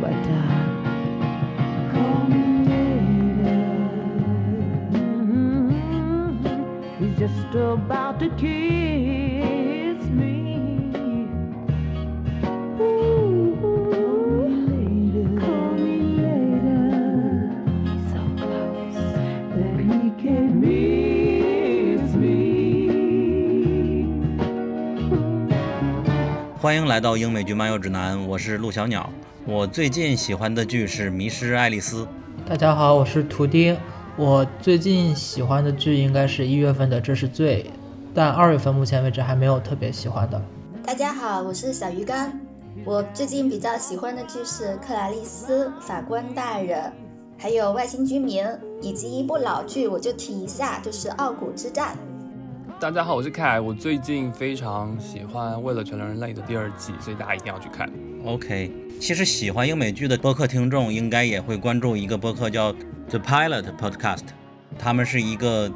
but uh, call me later. He's just about to kiss me. Ooh, call me later. So close that he can miss me. 欢迎来到英美剧漫游指南，我是陆小鸟。我最近喜欢的剧是《迷失爱丽丝》。大家好，我是图丁。我最近喜欢的剧应该是一月份的《这是罪》，但二月份目前为止还没有特别喜欢的。大家好，我是小鱼干。我最近比较喜欢的剧是《克莱丽丝》《法官大人》，还有《外星居民》，以及一部老剧，我就提一下，就是《傲骨之战》。大家好，我是凯。我最近非常喜欢《为了全人类》的第二季，所以大家一定要去看。OK，其实喜欢英美剧的播客听众应该也会关注一个播客叫 The Pilot Podcast，他们是一个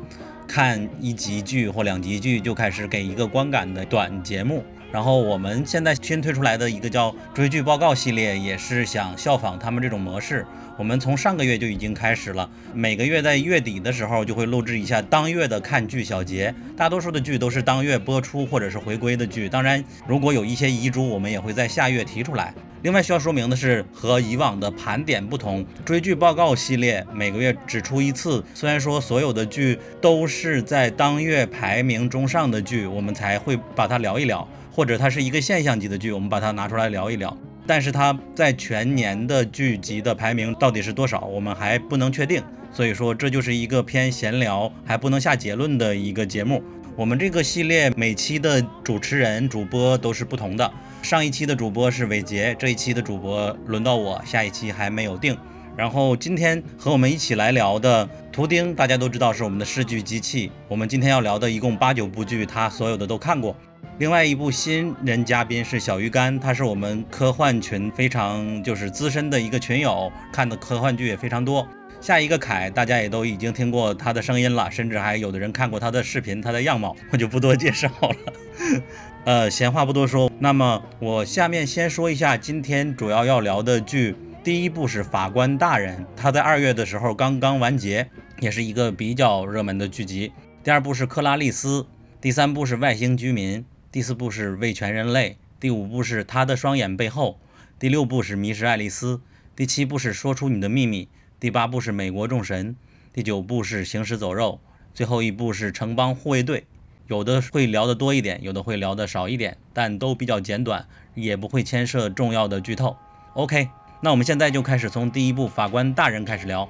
看一集剧或两集剧就开始给一个观感的短节目。然后我们现在新推出来的一个叫追剧报告系列，也是想效仿他们这种模式。我们从上个月就已经开始了，每个月在月底的时候就会录制一下当月的看剧小节。大多数的剧都是当月播出或者是回归的剧，当然如果有一些遗珠，我们也会在下月提出来。另外需要说明的是，和以往的盘点不同，追剧报告系列每个月只出一次。虽然说所有的剧都是在当月排名中上的剧，我们才会把它聊一聊，或者它是一个现象级的剧，我们把它拿出来聊一聊。但是它在全年的剧集的排名到底是多少，我们还不能确定。所以说，这就是一个偏闲聊，还不能下结论的一个节目。我们这个系列每期的主持人、主播都是不同的。上一期的主播是伟杰，这一期的主播轮到我，下一期还没有定。然后今天和我们一起来聊的图钉，大家都知道是我们的视剧机器。我们今天要聊的一共八九部剧，他所有的都看过。另外一部新人嘉宾是小鱼干，他是我们科幻群非常就是资深的一个群友，看的科幻剧也非常多。下一个凯，大家也都已经听过他的声音了，甚至还有的人看过他的视频、他的样貌，我就不多介绍了。呃，闲话不多说，那么我下面先说一下今天主要要聊的剧。第一部是《法官大人》，他在二月的时候刚刚完结，也是一个比较热门的剧集。第二部是《克拉丽丝》，第三部是《外星居民》，第四部是《为全人类》，第五部是《他的双眼背后》，第六部是《迷失爱丽丝》，第七部是《说出你的秘密》，第八部是《美国众神》，第九部是《行尸走肉》，最后一部是《城邦护卫队》。有的会聊得多一点，有的会聊得少一点，但都比较简短，也不会牵涉重要的剧透。OK，那我们现在就开始从第一部《法官大人》开始聊。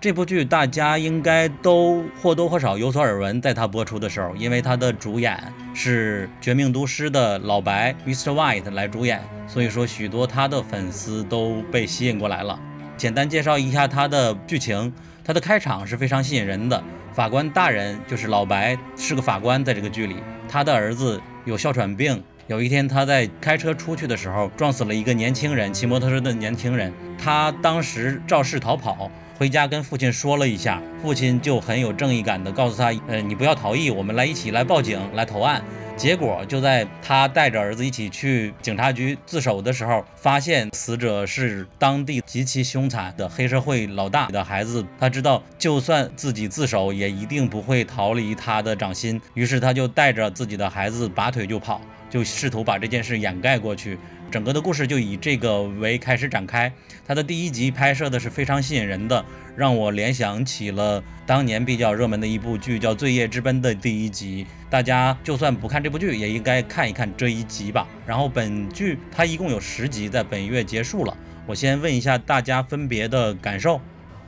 这部剧大家应该都或多或少有所耳闻，在它播出的时候，因为它的主演是《绝命毒师》的老白 Mr. White 来主演，所以说许多他的粉丝都被吸引过来了。简单介绍一下它的剧情，它的开场是非常吸引人的。法官大人就是老白，是个法官，在这个剧里，他的儿子有哮喘病。有一天，他在开车出去的时候，撞死了一个年轻人，骑摩托车的年轻人。他当时肇事逃跑。回家跟父亲说了一下，父亲就很有正义感的告诉他，呃，你不要逃逸，我们来一起来报警来投案。结果就在他带着儿子一起去警察局自首的时候，发现死者是当地极其凶残的黑社会老大的孩子。他知道，就算自己自首，也一定不会逃离他的掌心。于是他就带着自己的孩子拔腿就跑，就试图把这件事掩盖过去。整个的故事就以这个为开始展开。它的第一集拍摄的是非常吸引人的，让我联想起了当年比较热门的一部剧，叫《罪业之奔》的第一集。大家就算不看这部剧，也应该看一看这一集吧。然后本剧它一共有十集，在本月结束了。我先问一下大家分别的感受。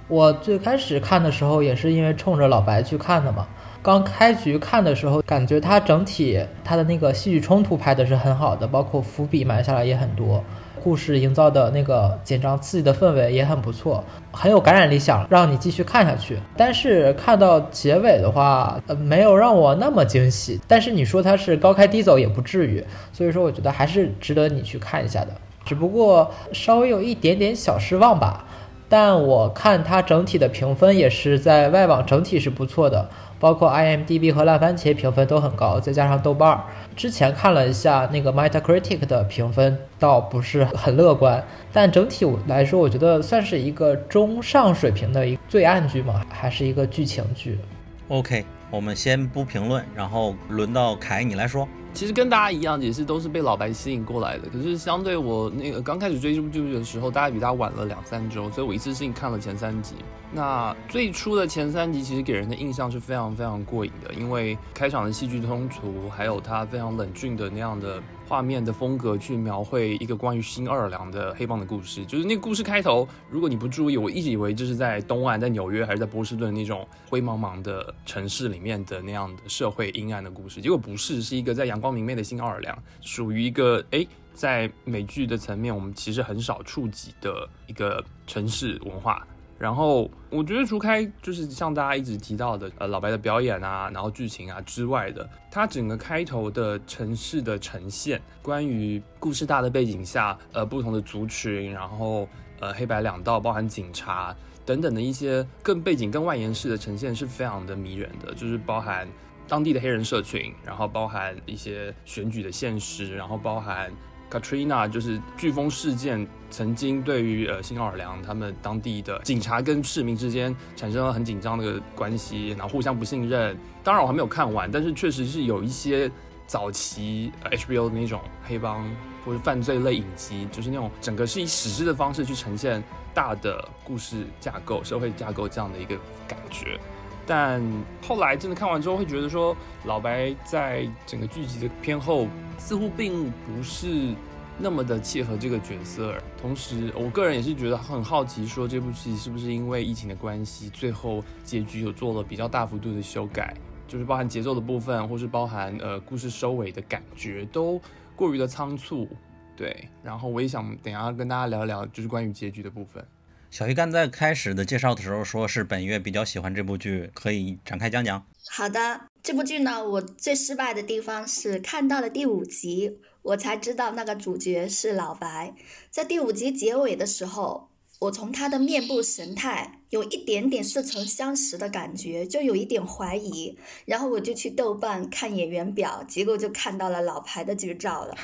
我最开始看的时候也是因为冲着老白去看的嘛。刚开局看的时候，感觉它整体它的那个戏剧冲突拍的是很好的，包括伏笔埋下来也很多，故事营造的那个紧张刺激的氛围也很不错，很有感染力，想让你继续看下去。但是看到结尾的话，呃，没有让我那么惊喜。但是你说它是高开低走也不至于，所以说我觉得还是值得你去看一下的。只不过稍微有一点点小失望吧。但我看它整体的评分也是在外网整体是不错的，包括 IMDB 和烂番茄评分都很高，再加上豆瓣儿。之前看了一下那个 Metacritic 的评分，倒不是很乐观，但整体来说，我觉得算是一个中上水平的一罪案剧嘛，还是一个剧情剧。OK，我们先不评论，然后轮到凯你来说。其实跟大家一样，也是都是被老白吸引过来的。可是相对我那个刚开始追这部剧的时候，大概比他晚了两三周，所以我一次性看了前三集。那最初的前三集其实给人的印象是非常非常过瘾的，因为开场的戏剧冲突，还有他非常冷峻的那样的画面的风格去描绘一个关于新奥尔良的黑帮的故事。就是那个故事开头，如果你不注意，我一直以为这是在东岸，在纽约还是在波士顿那种灰茫茫的城市里面的那样的社会阴暗的故事，结果不是，是一个在阳光明媚的新奥尔良，属于一个诶，在美剧的层面我们其实很少触及的一个城市文化。然后我觉得除开就是像大家一直提到的，呃，老白的表演啊，然后剧情啊之外的，它整个开头的城市的呈现，关于故事大的背景下，呃，不同的族群，然后呃，黑白两道，包含警察等等的一些更背景、更外延式的呈现，是非常的迷人的，就是包含当地的黑人社群，然后包含一些选举的现实，然后包含 Katrina 就是飓风事件曾经对于呃新奥尔良他们当地的警察跟市民之间产生了很紧张的关系，然后互相不信任。当然我还没有看完，但是确实是有一些早期、HBO 的那种黑帮或者犯罪类影集，就是那种整个是以史诗的方式去呈现大的故事架构、社会架构这样的一个感觉。但后来真的看完之后，会觉得说，老白在整个剧集的偏后，似乎并不是那么的契合这个角色。同时，我个人也是觉得很好奇，说这部戏是不是因为疫情的关系，最后结局有做了比较大幅度的修改，就是包含节奏的部分，或是包含呃故事收尾的感觉，都过于的仓促。对，然后我也想等下跟大家聊聊，就是关于结局的部分。小鱼干在开始的介绍的时候说是本月比较喜欢这部剧，可以展开讲讲。好的，这部剧呢，我最失败的地方是看到了第五集，我才知道那个主角是老白。在第五集结尾的时候，我从他的面部神态有一点点似曾相识的感觉，就有一点怀疑。然后我就去豆瓣看演员表，结果就看到了老白的剧照了。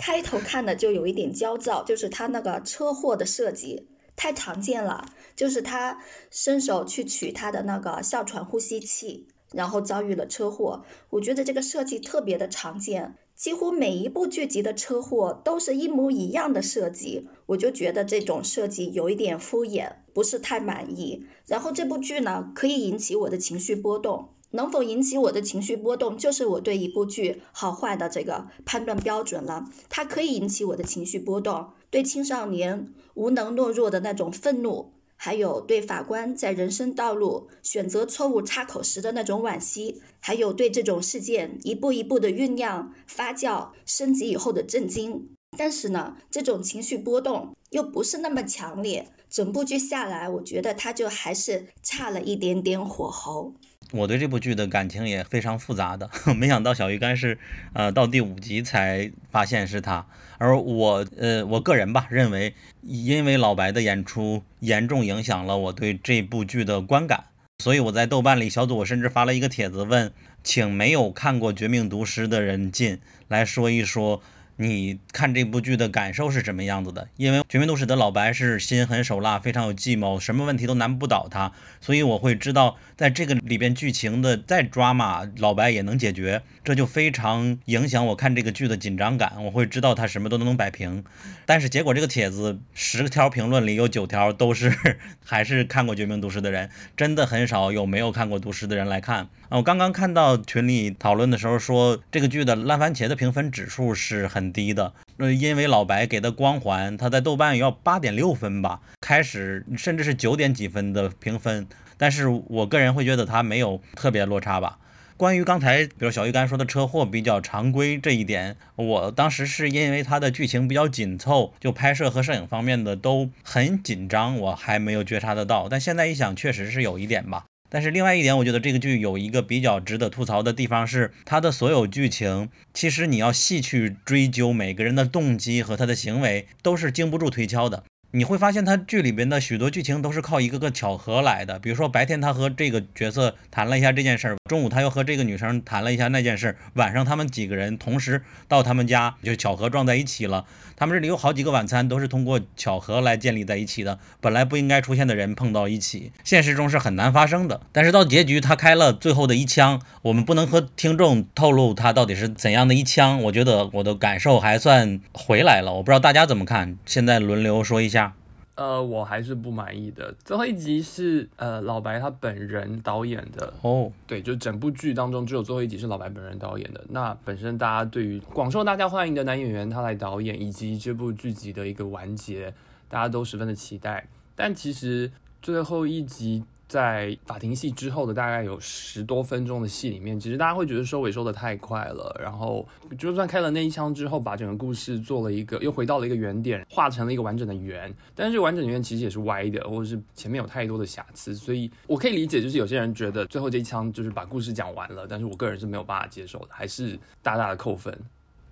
开头看的就有一点焦躁，就是他那个车祸的设计。太常见了，就是他伸手去取他的那个哮喘呼吸器，然后遭遇了车祸。我觉得这个设计特别的常见，几乎每一部剧集的车祸都是一模一样的设计，我就觉得这种设计有一点敷衍，不是太满意。然后这部剧呢，可以引起我的情绪波动。能否引起我的情绪波动，就是我对一部剧好坏的这个判断标准了。它可以引起我的情绪波动，对青少年无能懦弱的那种愤怒，还有对法官在人生道路选择错误插口时的那种惋惜，还有对这种事件一步一步的酝酿、发酵、升级以后的震惊。但是呢，这种情绪波动又不是那么强烈。整部剧下来，我觉得它就还是差了一点点火候。我对这部剧的感情也非常复杂的，没想到小鱼干是，呃，到第五集才发现是他，而我，呃，我个人吧认为，因为老白的演出严重影响了我对这部剧的观感，所以我在豆瓣里小组我甚至发了一个帖子问，请没有看过《绝命毒师》的人进来说一说。你看这部剧的感受是什么样子的？因为《绝命毒师》的老白是心狠手辣，非常有计谋，什么问题都难不倒他，所以我会知道，在这个里边剧情的再抓马，老白也能解决，这就非常影响我看这个剧的紧张感。我会知道他什么都能摆平，但是结果这个帖子十条评论里有九条都是 还是看过《绝命毒师》的人，真的很少有没有看过《毒师》的人来看。啊，我刚刚看到群里讨论的时候说，这个剧的烂番茄的评分指数是很低的。呃，因为老白给的光环，他在豆瓣要八点六分吧，开始甚至是九点几分的评分。但是我个人会觉得他没有特别落差吧。关于刚才比如小鱼干说的车祸比较常规这一点，我当时是因为它的剧情比较紧凑，就拍摄和摄影方面的都很紧张，我还没有觉察得到。但现在一想，确实是有一点吧。但是另外一点，我觉得这个剧有一个比较值得吐槽的地方是，它的所有剧情，其实你要细去追究每个人的动机和他的行为，都是经不住推敲的。你会发现他剧里边的许多剧情都是靠一个个巧合来的。比如说白天他和这个角色谈了一下这件事儿，中午他又和这个女生谈了一下那件事，晚上他们几个人同时到他们家，就巧合撞在一起了。他们这里有好几个晚餐都是通过巧合来建立在一起的，本来不应该出现的人碰到一起，现实中是很难发生的。但是到结局他开了最后的一枪，我们不能和听众透露他到底是怎样的一枪。我觉得我的感受还算回来了，我不知道大家怎么看，现在轮流说一下。呃，我还是不满意的。最后一集是呃老白他本人导演的哦，对，就整部剧当中只有最后一集是老白本人导演的。那本身大家对于广受大家欢迎的男演员他来导演，以及这部剧集的一个完结，大家都十分的期待。但其实最后一集。在法庭戏之后的大概有十多分钟的戏里面，其实大家会觉得收尾收的太快了。然后就算开了那一枪之后，把整个故事做了一个又回到了一个原点，画成了一个完整的圆。但是完整的圆其实也是歪的，或者是前面有太多的瑕疵。所以我可以理解，就是有些人觉得最后这一枪就是把故事讲完了，但是我个人是没有办法接受的，还是大大的扣分。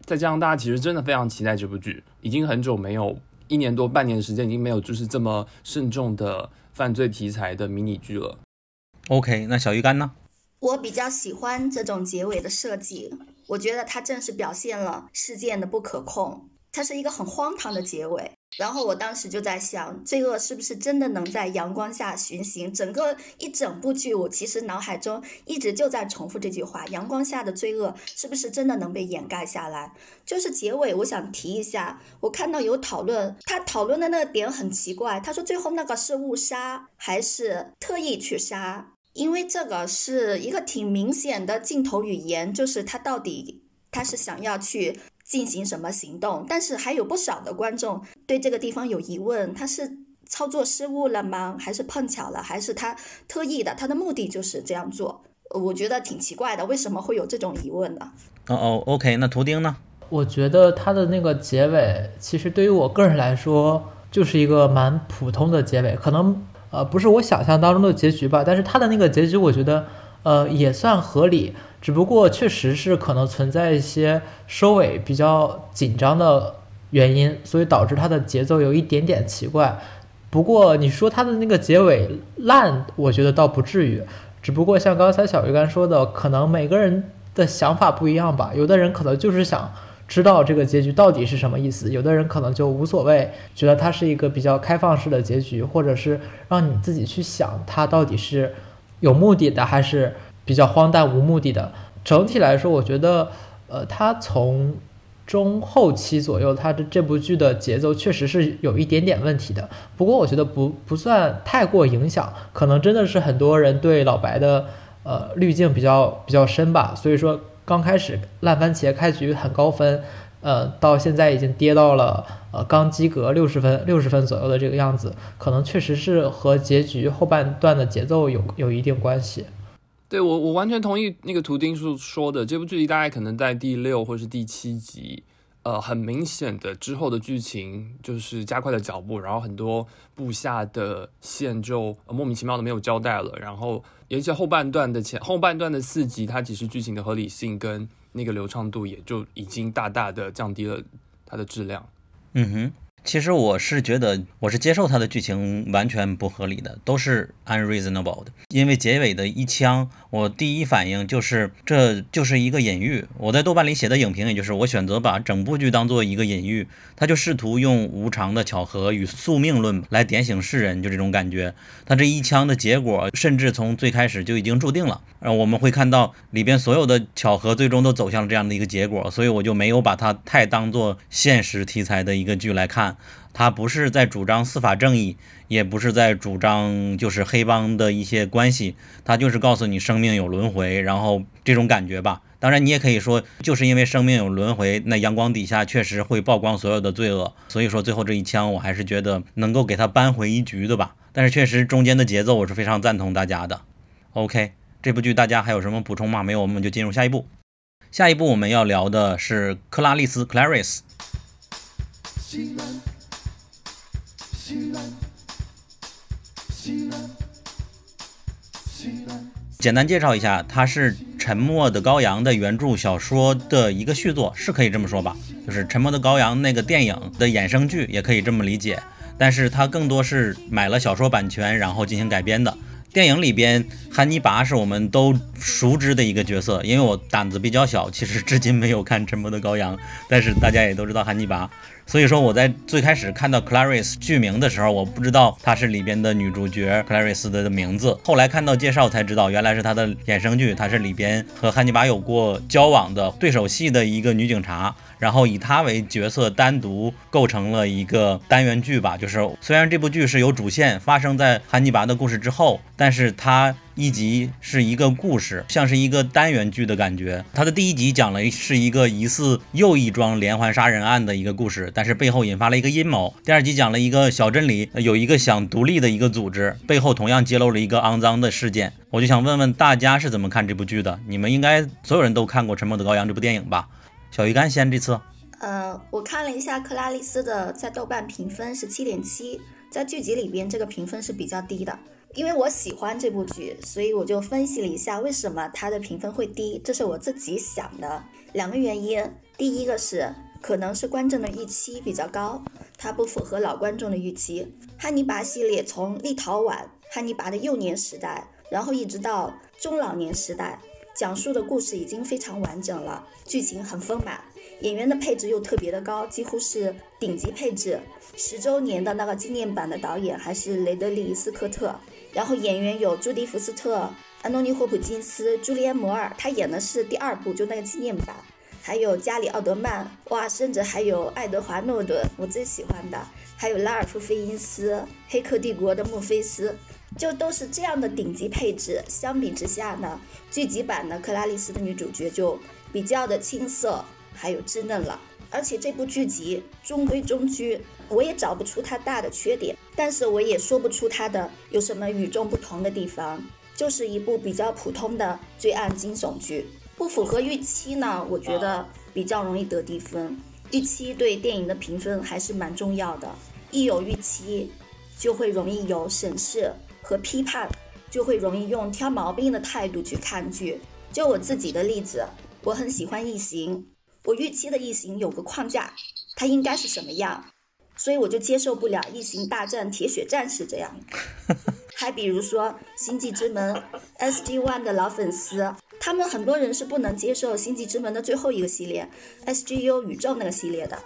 再加上大家其实真的非常期待这部剧，已经很久没有一年多半年的时间，已经没有就是这么慎重的。犯罪题材的迷你剧了。OK，那小鱼干呢？我比较喜欢这种结尾的设计，我觉得它正是表现了事件的不可控，它是一个很荒唐的结尾。然后我当时就在想，罪恶是不是真的能在阳光下巡行？整个一整部剧，我其实脑海中一直就在重复这句话：阳光下的罪恶是不是真的能被掩盖下来？就是结尾，我想提一下，我看到有讨论，他讨论的那个点很奇怪，他说最后那个是误杀还是特意去杀？因为这个是一个挺明显的镜头语言，就是他到底他是想要去。进行什么行动？但是还有不少的观众对这个地方有疑问：他是操作失误了吗？还是碰巧了？还是他特意的？他的目的就是这样做？我觉得挺奇怪的，为什么会有这种疑问呢？哦哦，OK，那图钉呢？我觉得他的那个结尾，其实对于我个人来说，就是一个蛮普通的结尾，可能呃不是我想象当中的结局吧。但是他的那个结局，我觉得呃也算合理。只不过确实是可能存在一些收尾比较紧张的原因，所以导致它的节奏有一点点奇怪。不过你说它的那个结尾烂，我觉得倒不至于。只不过像刚才小鱼干说的，可能每个人的想法不一样吧。有的人可能就是想知道这个结局到底是什么意思，有的人可能就无所谓，觉得它是一个比较开放式的结局，或者是让你自己去想它到底是有目的的还是。比较荒诞无目的的，整体来说，我觉得，呃，它从中后期左右，它的这部剧的节奏确实是有一点点问题的。不过我觉得不不算太过影响，可能真的是很多人对老白的呃滤镜比较比较深吧。所以说刚开始烂番茄开局很高分，呃，到现在已经跌到了呃刚及格六十分六十分左右的这个样子，可能确实是和结局后半段的节奏有有一定关系。对我，我完全同意那个图钉叔说的，这部剧集大概可能在第六或是第七集，呃，很明显的之后的剧情就是加快了脚步，然后很多部下的线就莫名其妙的没有交代了，然后而且后半段的前后半段的四集，它其实剧情的合理性跟那个流畅度也就已经大大的降低了它的质量。嗯哼。其实我是觉得，我是接受它的剧情完全不合理的，都是 unreasonable 的。因为结尾的一枪，我第一反应就是这就是一个隐喻。我在豆瓣里写的影评，也就是我选择把整部剧当做一个隐喻，他就试图用无常的巧合与宿命论来点醒世人，就这种感觉。他这一枪的结果，甚至从最开始就已经注定了。呃，我们会看到里边所有的巧合，最终都走向了这样的一个结果。所以我就没有把它太当做现实题材的一个剧来看。他不是在主张司法正义，也不是在主张就是黑帮的一些关系，他就是告诉你生命有轮回，然后这种感觉吧。当然，你也可以说，就是因为生命有轮回，那阳光底下确实会曝光所有的罪恶，所以说最后这一枪，我还是觉得能够给他扳回一局的吧。但是确实中间的节奏我是非常赞同大家的。OK，这部剧大家还有什么补充吗？没有，我们就进入下一步。下一步我们要聊的是克拉丽丝 （Clarice）。简单介绍一下，它是《沉默的羔羊》的原著小说的一个续作，是可以这么说吧？就是《沉默的羔羊》那个电影的衍生剧，也可以这么理解。但是它更多是买了小说版权然后进行改编的。电影里边，汉尼拔是我们都熟知的一个角色，因为我胆子比较小，其实至今没有看《沉默的羔羊》，但是大家也都知道汉尼拔。所以说我在最开始看到 Clarice 剧名的时候，我不知道她是里边的女主角 Clarice 的名字。后来看到介绍才知道，原来是她的衍生剧，她是里边和汉尼拔有过交往的对手戏的一个女警察，然后以她为角色单独构成了一个单元剧吧。就是虽然这部剧是有主线发生在汉尼拔的故事之后，但是它。一集是一个故事，像是一个单元剧的感觉。它的第一集讲了是一个疑似又一桩连环杀人案的一个故事，但是背后引发了一个阴谋。第二集讲了一个小镇里有一个想独立的一个组织，背后同样揭露了一个肮脏的事件。我就想问问大家是怎么看这部剧的？你们应该所有人都看过《沉默的羔羊》这部电影吧？小鱼干先这次。呃，我看了一下克拉丽丝的在豆瓣评分是七点七，在剧集里边这个评分是比较低的。因为我喜欢这部剧，所以我就分析了一下为什么它的评分会低，这是我自己想的两个原因。第一个是可能是观众的预期比较高，它不符合老观众的预期。汉尼拔系列从立陶宛汉尼拔的幼年时代，然后一直到中老年时代，讲述的故事已经非常完整了，剧情很丰满，演员的配置又特别的高，几乎是顶级配置。十周年的那个纪念版的导演还是雷德利·斯科特。然后演员有朱迪福斯特、安东尼霍普金斯、朱利安摩尔，他演的是第二部，就那个纪念版。还有加里奥德曼，哇，甚至还有爱德华诺顿，我最喜欢的，还有拉尔夫费因斯，《黑客帝国》的墨菲斯，就都是这样的顶级配置。相比之下呢，剧集版的克拉丽丝的女主角就比较的青涩，还有稚嫩了。而且这部剧集中规中矩，我也找不出它大的缺点，但是我也说不出它的有什么与众不同的地方，就是一部比较普通的罪案惊悚剧。不符合预期呢，我觉得比较容易得低分。预期对电影的评分还是蛮重要的，一有预期，就会容易有审视和批判，就会容易用挑毛病的态度去看剧。就我自己的例子，我很喜欢《异形》。我预期的异形有个框架，它应该是什么样，所以我就接受不了异形大战铁血战士这样。还比如说《星际之门》，SG One 的老粉丝，他们很多人是不能接受《星际之门》的最后一个系列 SGU 宇宙那个系列的。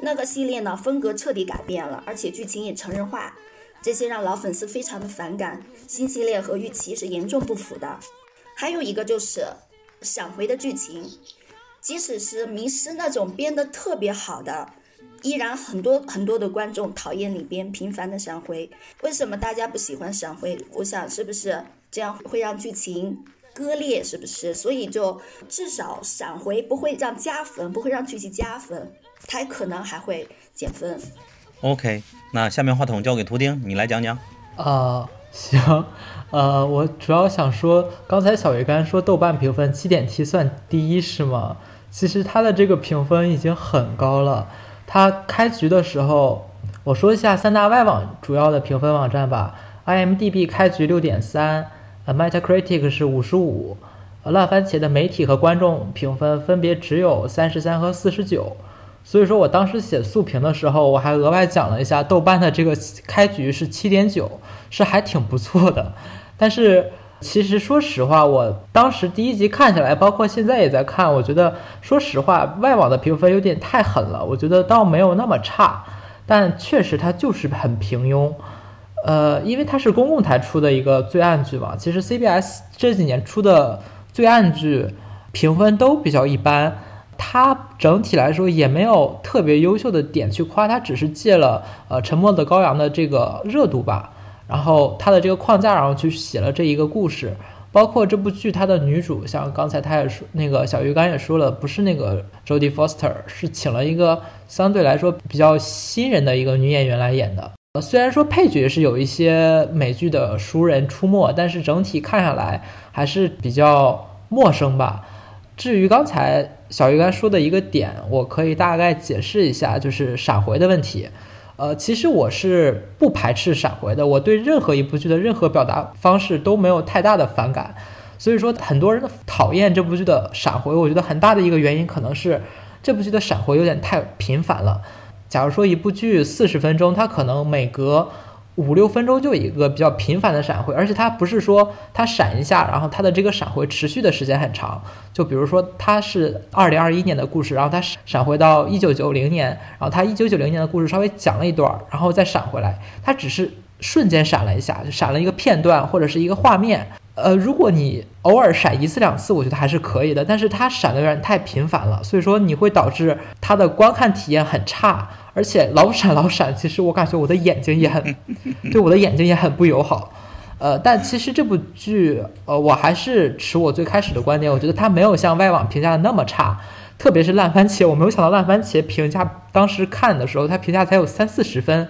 那个系列呢，风格彻底改变了，而且剧情也成人化，这些让老粉丝非常的反感。新系列和预期是严重不符的。还有一个就是闪回的剧情。即使是迷失那种编得特别好的，依然很多很多的观众讨厌里边频繁的闪回。为什么大家不喜欢闪回？我想是不是这样会让剧情割裂？是不是？所以就至少闪回不会让加分，不会让剧情加分，它可能还会减分。OK，那下面话筒交给图钉，你来讲讲。啊，行，呃，我主要想说，刚才小鱼干说豆瓣评分七点七算低是吗？其实它的这个评分已经很高了。它开局的时候，我说一下三大外网主要的评分网站吧。IMDB 开局六点三，呃，Metacritic 是五十五，呃，烂番茄的媒体和观众评分分别只有三十三和四十九。所以说我当时写速评的时候，我还额外讲了一下豆瓣的这个开局是七点九，是还挺不错的。但是。其实说实话，我当时第一集看下来，包括现在也在看，我觉得说实话，外网的评分有点太狠了。我觉得倒没有那么差，但确实它就是很平庸。呃，因为它是公共台出的一个罪案剧嘛。其实 CBS 这几年出的罪案剧评分都比较一般，它整体来说也没有特别优秀的点去夸，它只是借了呃《沉默的羔羊》的这个热度吧。然后他的这个框架，然后去写了这一个故事，包括这部剧它的女主，像刚才他也说，那个小鱼干也说了，不是那个 Jodie Foster，是请了一个相对来说比较新人的一个女演员来演的。呃，虽然说配角是有一些美剧的熟人出没，但是整体看下来还是比较陌生吧。至于刚才小鱼干说的一个点，我可以大概解释一下，就是闪回的问题。呃，其实我是不排斥闪回的，我对任何一部剧的任何表达方式都没有太大的反感。所以说，很多人讨厌这部剧的闪回，我觉得很大的一个原因可能是这部剧的闪回有点太频繁了。假如说一部剧四十分钟，它可能每隔五六分钟就一个比较频繁的闪回，而且它不是说它闪一下，然后它的这个闪回持续的时间很长。就比如说它是二零二一年的故事，然后它闪回到一九九零年，然后它一九九零年的故事稍微讲了一段，然后再闪回来，它只是瞬间闪了一下，就闪了一个片段或者是一个画面。呃，如果你偶尔闪一次两次，我觉得还是可以的。但是它闪的有点太频繁了，所以说你会导致它的观看体验很差，而且老闪老闪，其实我感觉我的眼睛也很，对我的眼睛也很不友好。呃，但其实这部剧，呃，我还是持我最开始的观点，我觉得它没有像外网评价的那么差，特别是烂番茄，我没有想到烂番茄评价当时看的时候，它评价才有三四十分。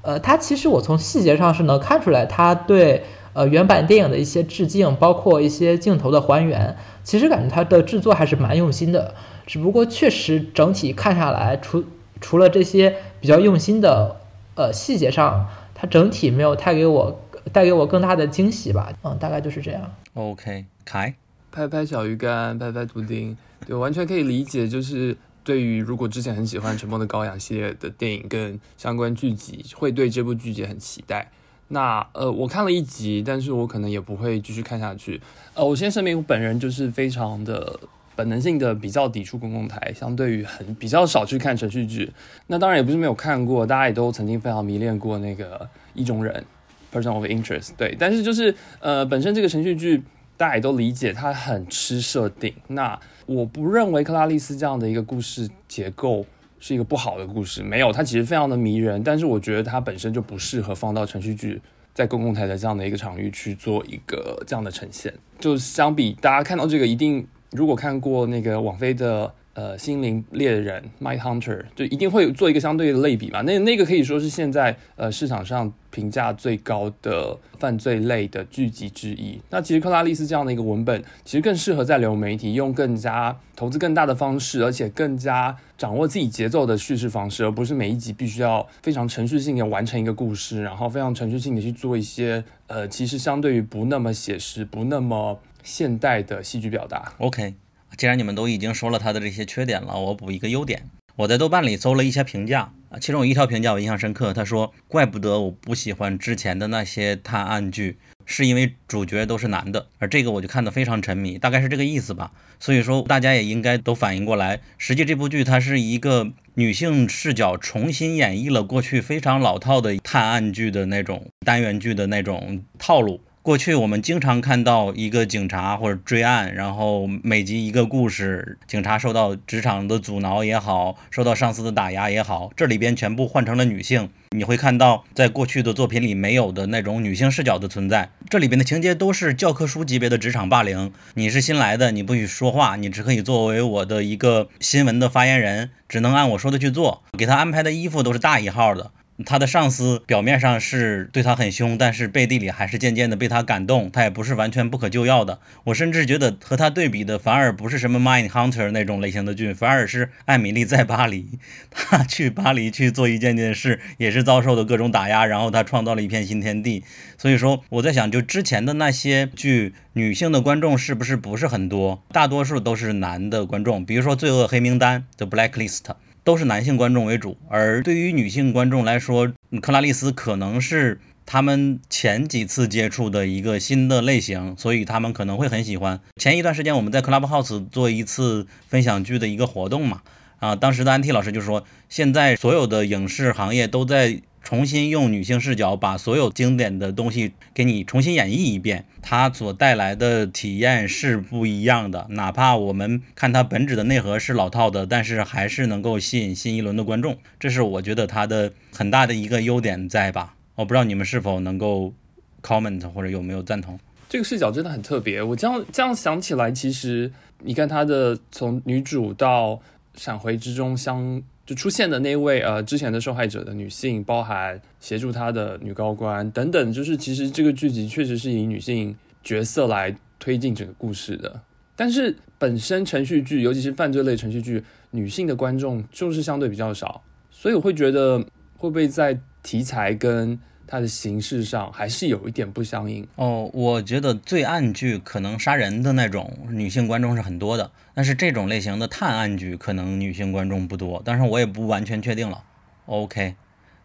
呃，它其实我从细节上是能看出来，它对。呃，原版电影的一些致敬，包括一些镜头的还原，其实感觉它的制作还是蛮用心的。只不过确实整体看下来，除除了这些比较用心的呃细节上，它整体没有太给我带给我更大的惊喜吧。嗯，大概就是这样。OK，凯，拍拍小鱼干，拍拍图钉，对，完全可以理解。就是对于如果之前很喜欢《沉默的羔羊》系列的电影跟相关剧集，会对这部剧集很期待。那呃，我看了一集，但是我可能也不会继续看下去。呃，我先声明，我本人就是非常的本能性的比较抵触公共台，相对于很比较少去看程序剧。那当然也不是没有看过，大家也都曾经非常迷恋过那个意中人 （Person of Interest）。对，但是就是呃，本身这个程序剧大家也都理解，它很吃设定。那我不认为克拉丽丝这样的一个故事结构。是一个不好的故事，没有，它其实非常的迷人，但是我觉得它本身就不适合放到程序剧在公共台的这样的一个场域去做一个这样的呈现。就相比大家看到这个，一定如果看过那个网飞的。呃，心灵猎人 （My Hunter） 就一定会做一个相对的类比嘛？那那个可以说是现在呃市场上评价最高的犯罪类的剧集之一。那其实克拉丽丝这样的一个文本，其实更适合在流媒体用更加投资更大的方式，而且更加掌握自己节奏的叙事方式，而不是每一集必须要非常程序性的完成一个故事，然后非常程序性的去做一些呃，其实相对于不那么写实、不那么现代的戏剧表达。OK。既然你们都已经说了他的这些缺点了，我补一个优点。我在豆瓣里搜了一些评价，其中有一条评价我印象深刻，他说：“怪不得我不喜欢之前的那些探案剧，是因为主角都是男的，而这个我就看得非常沉迷，大概是这个意思吧。”所以说，大家也应该都反应过来，实际这部剧它是一个女性视角重新演绎了过去非常老套的探案剧的那种单元剧的那种套路。过去我们经常看到一个警察或者追案，然后每集一个故事，警察受到职场的阻挠也好，受到上司的打压也好，这里边全部换成了女性。你会看到在过去的作品里没有的那种女性视角的存在。这里边的情节都是教科书级别的职场霸凌。你是新来的，你不许说话，你只可以作为我的一个新闻的发言人，只能按我说的去做。给他安排的衣服都是大一号的。他的上司表面上是对他很凶，但是背地里还是渐渐的被他感动。他也不是完全不可救药的。我甚至觉得和他对比的，反而不是什么《Mind Hunter》那种类型的剧，反而是艾米丽在巴黎。他去巴黎去做一件件事，也是遭受的各种打压，然后他创造了一片新天地。所以说，我在想，就之前的那些剧，女性的观众是不是不是很多？大多数都是男的观众。比如说《罪恶黑名单》The Blacklist。都是男性观众为主，而对于女性观众来说，克拉丽丝可能是他们前几次接触的一个新的类型，所以他们可能会很喜欢。前一段时间我们在 Clubhouse 做一次分享剧的一个活动嘛，啊，当时的安 T 老师就说，现在所有的影视行业都在。重新用女性视角把所有经典的东西给你重新演绎一遍，它所带来的体验是不一样的。哪怕我们看它本质的内核是老套的，但是还是能够吸引新一轮的观众。这是我觉得它的很大的一个优点在吧？我不知道你们是否能够 comment 或者有没有赞同。这个视角真的很特别。我这样这样想起来，其实你看它的从女主到闪回之中相。就出现的那位呃之前的受害者的女性，包含协助她的女高官等等，就是其实这个剧集确实是以女性角色来推进整个故事的。但是本身程序剧，尤其是犯罪类程序剧，女性的观众就是相对比较少，所以我会觉得会不会在题材跟它的形式上还是有一点不相应哦。我觉得罪案剧可能杀人的那种女性观众是很多的，但是这种类型的探案剧可能女性观众不多，但是我也不完全确定了。OK，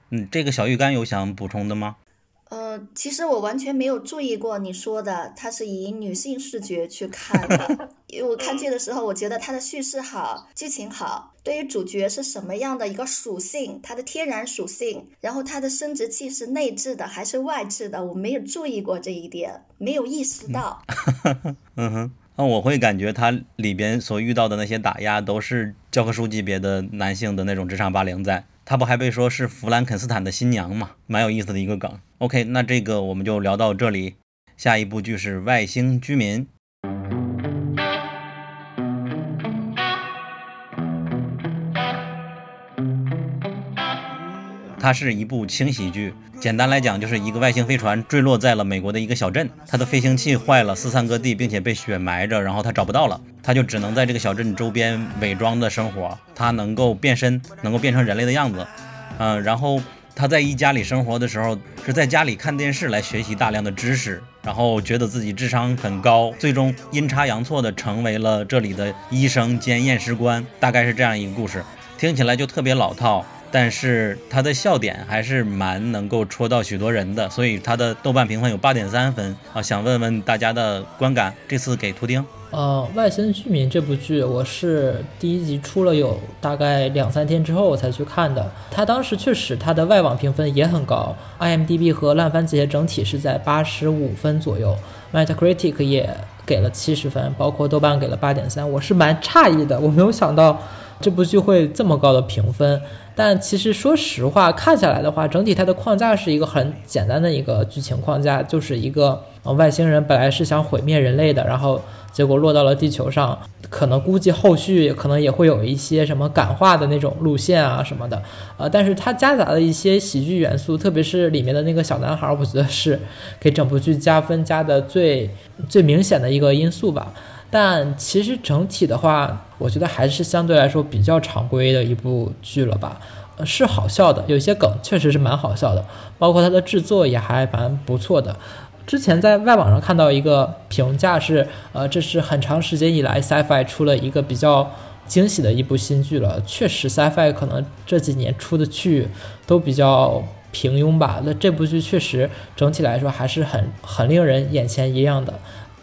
嗯，这个小鱼干有想补充的吗？呃，其实我完全没有注意过你说的，它是以女性视觉去看的。因为我看剧的时候，我觉得它的叙事好，剧情好，对于主角是什么样的一个属性，它的天然属性，然后它的生殖器是内置的还是外置的，我没有注意过这一点，没有意识到。嗯哼，那我会感觉它里边所遇到的那些打压都是教科书级别的男性的那种职场霸凌在。他不还被说是弗兰肯斯坦的新娘吗？蛮有意思的一个梗。OK，那这个我们就聊到这里。下一部剧是《外星居民》。它是一部轻喜剧，简单来讲就是一个外星飞船坠落在了美国的一个小镇，它的飞行器坏了，四散各地，并且被雪埋着，然后它找不到了，它就只能在这个小镇周边伪装的生活。它能够变身，能够变成人类的样子，嗯，然后他在一家里生活的时候，是在家里看电视来学习大量的知识，然后觉得自己智商很高，最终阴差阳错的成为了这里的医生兼验尸官，大概是这样一个故事，听起来就特别老套。但是它的笑点还是蛮能够戳到许多人的，所以它的豆瓣评分有八点三分啊。想问问大家的观感，这次给图钉。呃，《外星居民》这部剧，我是第一集出了有大概两三天之后我才去看的。它当时确实它的外网评分也很高，IMDB 和烂番茄整体是在八十五分左右，Metacritic 也给了七十分，包括豆瓣给了八点三。我是蛮诧异的，我没有想到这部剧会这么高的评分。但其实说实话，看下来的话，整体它的框架是一个很简单的一个剧情框架，就是一个呃外星人本来是想毁灭人类的，然后结果落到了地球上，可能估计后续可能也会有一些什么感化的那种路线啊什么的，呃，但是它夹杂了一些喜剧元素，特别是里面的那个小男孩，我觉得是给整部剧加分加的最最明显的一个因素吧。但其实整体的话，我觉得还是相对来说比较常规的一部剧了吧。呃，是好笑的，有些梗确实是蛮好笑的，包括它的制作也还蛮不错的。之前在外网上看到一个评价是，呃，这是很长时间以来 Sci-Fi 出了一个比较惊喜的一部新剧了。确实，Sci-Fi 可能这几年出的剧都比较平庸吧。那这部剧确实整体来说还是很很令人眼前一亮的。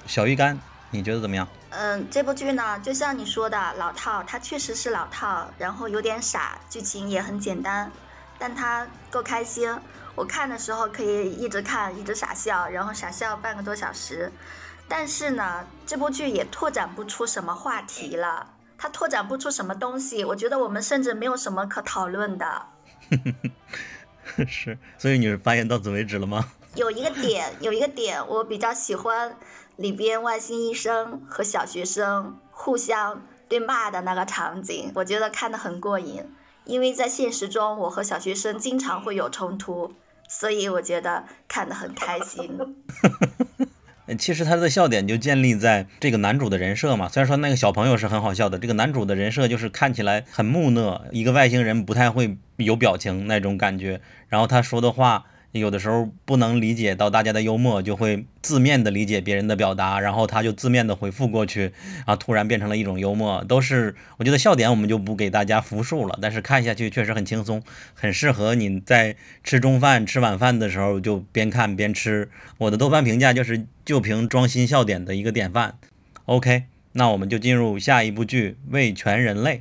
小鱼干。你觉得怎么样？嗯，这部剧呢，就像你说的老套，它确实是老套，然后有点傻，剧情也很简单，但它够开心。我看的时候可以一直看，一直傻笑，然后傻笑半个多小时。但是呢，这部剧也拓展不出什么话题了，它拓展不出什么东西。我觉得我们甚至没有什么可讨论的。是，所以你是发言到此为止了吗？有一个点，有一个点，我比较喜欢。里边外星医生和小学生互相对骂的那个场景，我觉得看得很过瘾。因为在现实中，我和小学生经常会有冲突，所以我觉得看得很开心。其实他的笑点就建立在这个男主的人设嘛。虽然说那个小朋友是很好笑的，这个男主的人设就是看起来很木讷，一个外星人不太会有表情那种感觉。然后他说的话。有的时候不能理解到大家的幽默，就会字面的理解别人的表达，然后他就字面的回复过去，啊，突然变成了一种幽默，都是我觉得笑点我们就不给大家复述了，但是看下去确实很轻松，很适合你在吃中饭、吃晚饭的时候就边看边吃。我的豆瓣评价就是就凭装新笑点的一个典范。OK，那我们就进入下一部剧《为全人类》。《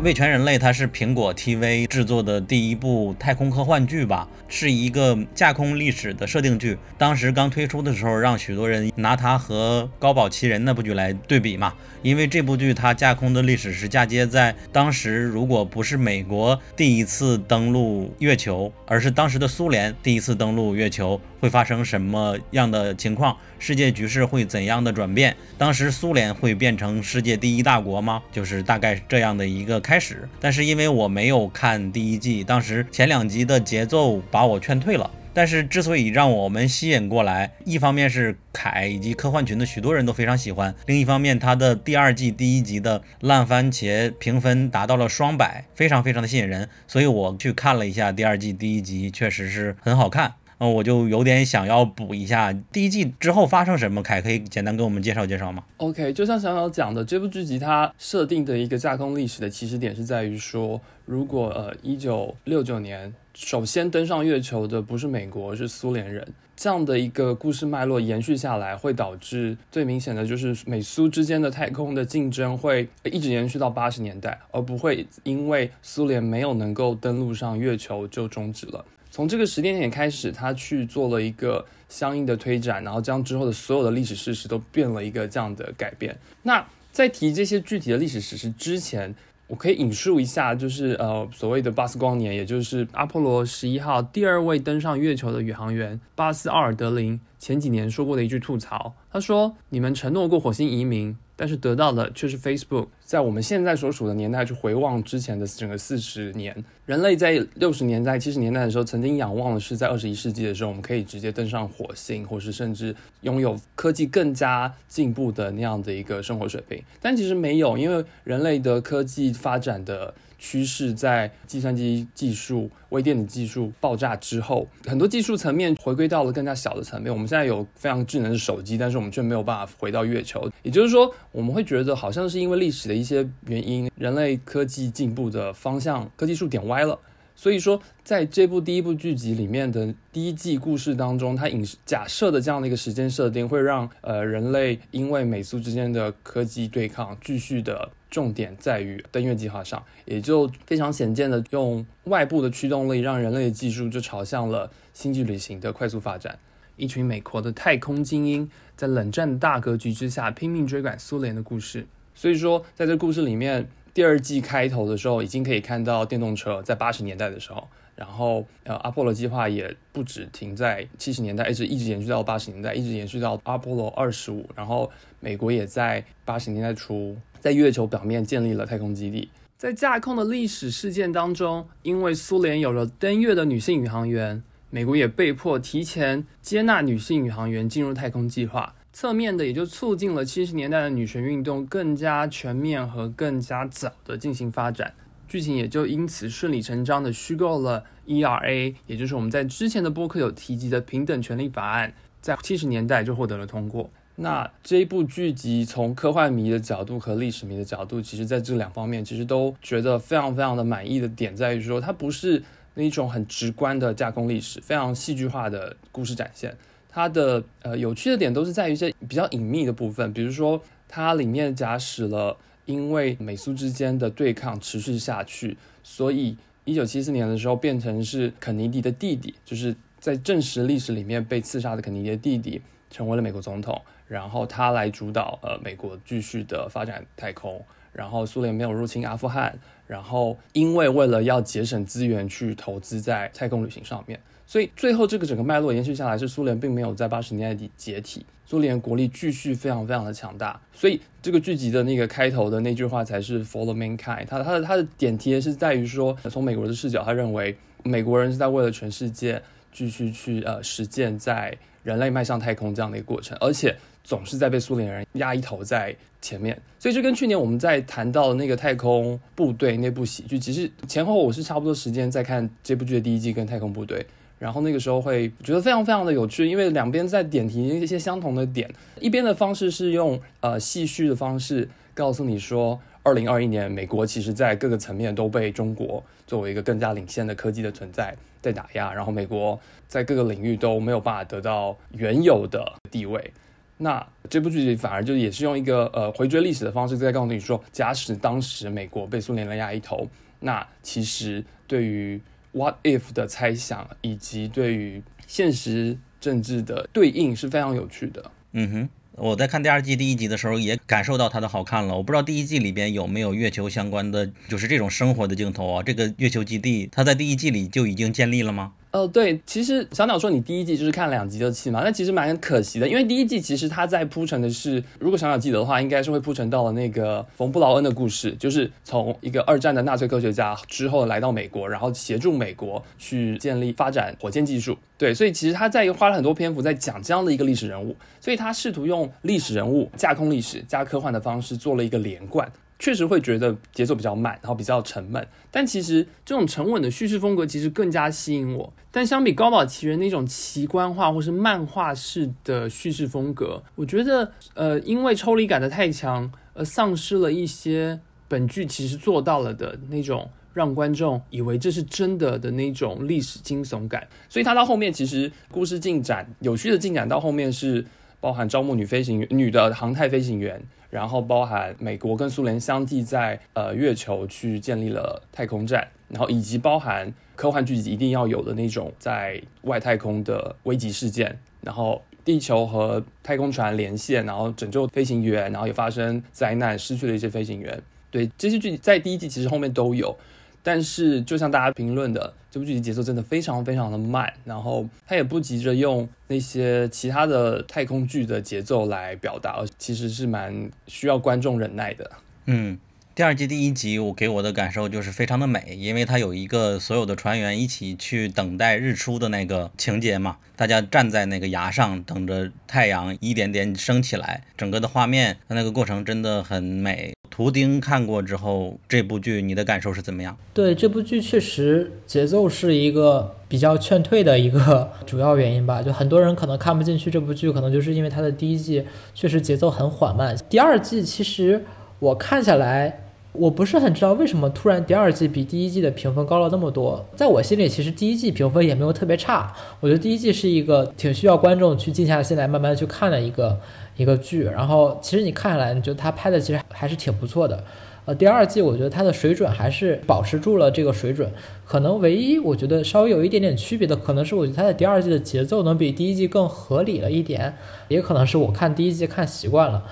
未全人类》它是苹果 TV 制作的第一部太空科幻剧吧，是一个架空历史的设定剧。当时刚推出的时候，让许多人拿它和《高保奇人》那部剧来对比嘛，因为这部剧它架空的历史是嫁接在当时，如果不是美国第一次登陆月球，而是当时的苏联第一次登陆月球。会发生什么样的情况？世界局势会怎样的转变？当时苏联会变成世界第一大国吗？就是大概这样的一个开始。但是因为我没有看第一季，当时前两集的节奏把我劝退了。但是之所以让我们吸引过来，一方面是凯以及科幻群的许多人都非常喜欢，另一方面它的第二季第一集的烂番茄评分达到了双百，非常非常的吸引人，所以我去看了一下第二季第一集，确实是很好看。嗯，我就有点想要补一下第一季之后发生什么，凯可以简单给我们介绍介绍吗？OK，就像小小讲的，这部剧集它设定的一个架空历史的起始点是在于说，如果呃一九六九年首先登上月球的不是美国，是苏联人，这样的一个故事脉络延续下来，会导致最明显的就是美苏之间的太空的竞争会一直延续到八十年代，而不会因为苏联没有能够登陆上月球就终止了。从这个时间点开始，他去做了一个相应的推展，然后将之后的所有的历史事实都变了一个这样的改变。那在提这些具体的历史事实之前，我可以引述一下，就是呃所谓的巴斯光年，也就是阿波罗十一号第二位登上月球的宇航员巴斯奥尔德林前几年说过的一句吐槽。他说：“你们承诺过火星移民，但是得到的却是 Facebook。在我们现在所处的年代去回望之前的整个四十年，人类在六十年代、七十年代的时候，曾经仰望的是在二十一世纪的时候，我们可以直接登上火星，或是甚至拥有科技更加进步的那样的一个生活水平。但其实没有，因为人类的科技发展的趋势在计算机技术、微电子技术爆炸之后，很多技术层面回归到了更加小的层面。我们现在有非常智能的手机，但是我们却没有办法回到月球。也就是说，我们会觉得好像是因为历史的一些原因，人类科技进步的方向、科技树点歪了。所以说，在这部第一部剧集里面的第一季故事当中，它引假设的这样的一个时间设定，会让呃人类因为美苏之间的科技对抗，继续的重点在于登月计划上，也就非常显见的用外部的驱动力，让人类的技术就朝向了星际旅行的快速发展。一群美国的太空精英在冷战的大格局之下拼命追赶苏联的故事。所以说，在这故事里面，第二季开头的时候，已经可以看到电动车在八十年代的时候，然后呃，阿波罗计划也不止停在七十年代，一直一直延续到八十年代，一直延续到阿波罗二十五，然后美国也在八十年代初在月球表面建立了太空基地。在架空的历史事件当中，因为苏联有了登月的女性宇航员，美国也被迫提前接纳女性宇航员进入太空计划。侧面的也就促进了七十年代的女权运动更加全面和更加早的进行发展，剧情也就因此顺理成章的虚构了 ERA，也就是我们在之前的播客有提及的平等权利法案，在七十年代就获得了通过。那这一部剧集从科幻迷的角度和历史迷的角度，其实在这两方面其实都觉得非常非常的满意的点在于说，它不是那种很直观的架空历史，非常戏剧化的故事展现。它的呃有趣的点都是在于一些比较隐秘的部分，比如说它里面假使了因为美苏之间的对抗持续下去，所以一九七四年的时候变成是肯尼迪的弟弟，就是在正史历史里面被刺杀的肯尼迪的弟弟成为了美国总统，然后他来主导呃美国继续的发展太空，然后苏联没有入侵阿富汗，然后因为为了要节省资源去投资在太空旅行上面。所以最后这个整个脉络延续下来，是苏联并没有在八十年代底解体，苏联国力继续非常非常的强大。所以这个剧集的那个开头的那句话才是 Follow mankind”。它它的它的点题是在于说，从美国的视角，他认为美国人是在为了全世界继续去呃实践在人类迈向太空这样的一个过程，而且总是在被苏联人压一头在前面。所以这跟去年我们在谈到的那个太空部队那部喜剧，其实前后我是差不多时间在看这部剧的第一季跟太空部队。然后那个时候会觉得非常非常的有趣，因为两边在点题一些相同的点。一边的方式是用呃戏谑的方式告诉你说，二零二一年美国其实在各个层面都被中国作为一个更加领先的科技的存在在打压，然后美国在各个领域都没有办法得到原有的地位。那这部剧集反而就也是用一个呃回追历史的方式在告诉你说，假使当时美国被苏联人压一头，那其实对于 What if 的猜想以及对于现实政治的对应是非常有趣的。嗯哼，我在看第二季第一集的时候也感受到它的好看了。我不知道第一季里边有没有月球相关的，就是这种生活的镜头啊。这个月球基地它在第一季里就已经建立了吗？哦，对，其实小鸟说你第一季就是看两集就弃嘛，那其实蛮可惜的，因为第一季其实它在铺陈的是，如果小鸟记得的话，应该是会铺陈到了那个冯布劳恩的故事，就是从一个二战的纳粹科学家之后来到美国，然后协助美国去建立发展火箭技术。对，所以其实他在花了很多篇幅在讲这样的一个历史人物，所以他试图用历史人物架空历史加科幻的方式做了一个连贯。确实会觉得节奏比较慢，然后比较沉闷。但其实这种沉稳的叙事风格其实更加吸引我。但相比《高堡奇人》那种奇观化或是漫画式的叙事风格，我觉得呃，因为抽离感的太强，而丧失了一些本剧其实做到了的那种让观众以为这是真的的那种历史惊悚感。所以它到后面其实故事进展有序的进展到后面是包含招募女飞行员、女的航太飞行员。然后包含美国跟苏联相继在呃月球去建立了太空站，然后以及包含科幻剧集一定要有的那种在外太空的危急事件，然后地球和太空船连线，然后拯救飞行员，然后也发生灾难，失去了一些飞行员。对这些剧在第一季其实后面都有。但是，就像大家评论的，这部剧集节奏真的非常非常的慢，然后它也不急着用那些其他的太空剧的节奏来表达，其实是蛮需要观众忍耐的。嗯。第二季第一集，我给我的感受就是非常的美，因为它有一个所有的船员一起去等待日出的那个情节嘛，大家站在那个崖上等着太阳一点点升起来，整个的画面那个过程真的很美。图钉看过之后，这部剧你的感受是怎么样？对这部剧确实节奏是一个比较劝退的一个主要原因吧，就很多人可能看不进去这部剧，可能就是因为它的第一季确实节奏很缓慢，第二季其实我看下来。我不是很知道为什么突然第二季比第一季的评分高了那么多。在我心里，其实第一季评分也没有特别差。我觉得第一季是一个挺需要观众去静下心来慢慢去看的一个一个剧。然后，其实你看下来，你觉得他拍的其实还是挺不错的。呃，第二季我觉得他的水准还是保持住了这个水准。可能唯一我觉得稍微有一点点区别的，可能是我觉得他的第二季的节奏能比第一季更合理了一点，也可能是我看第一季看习惯了。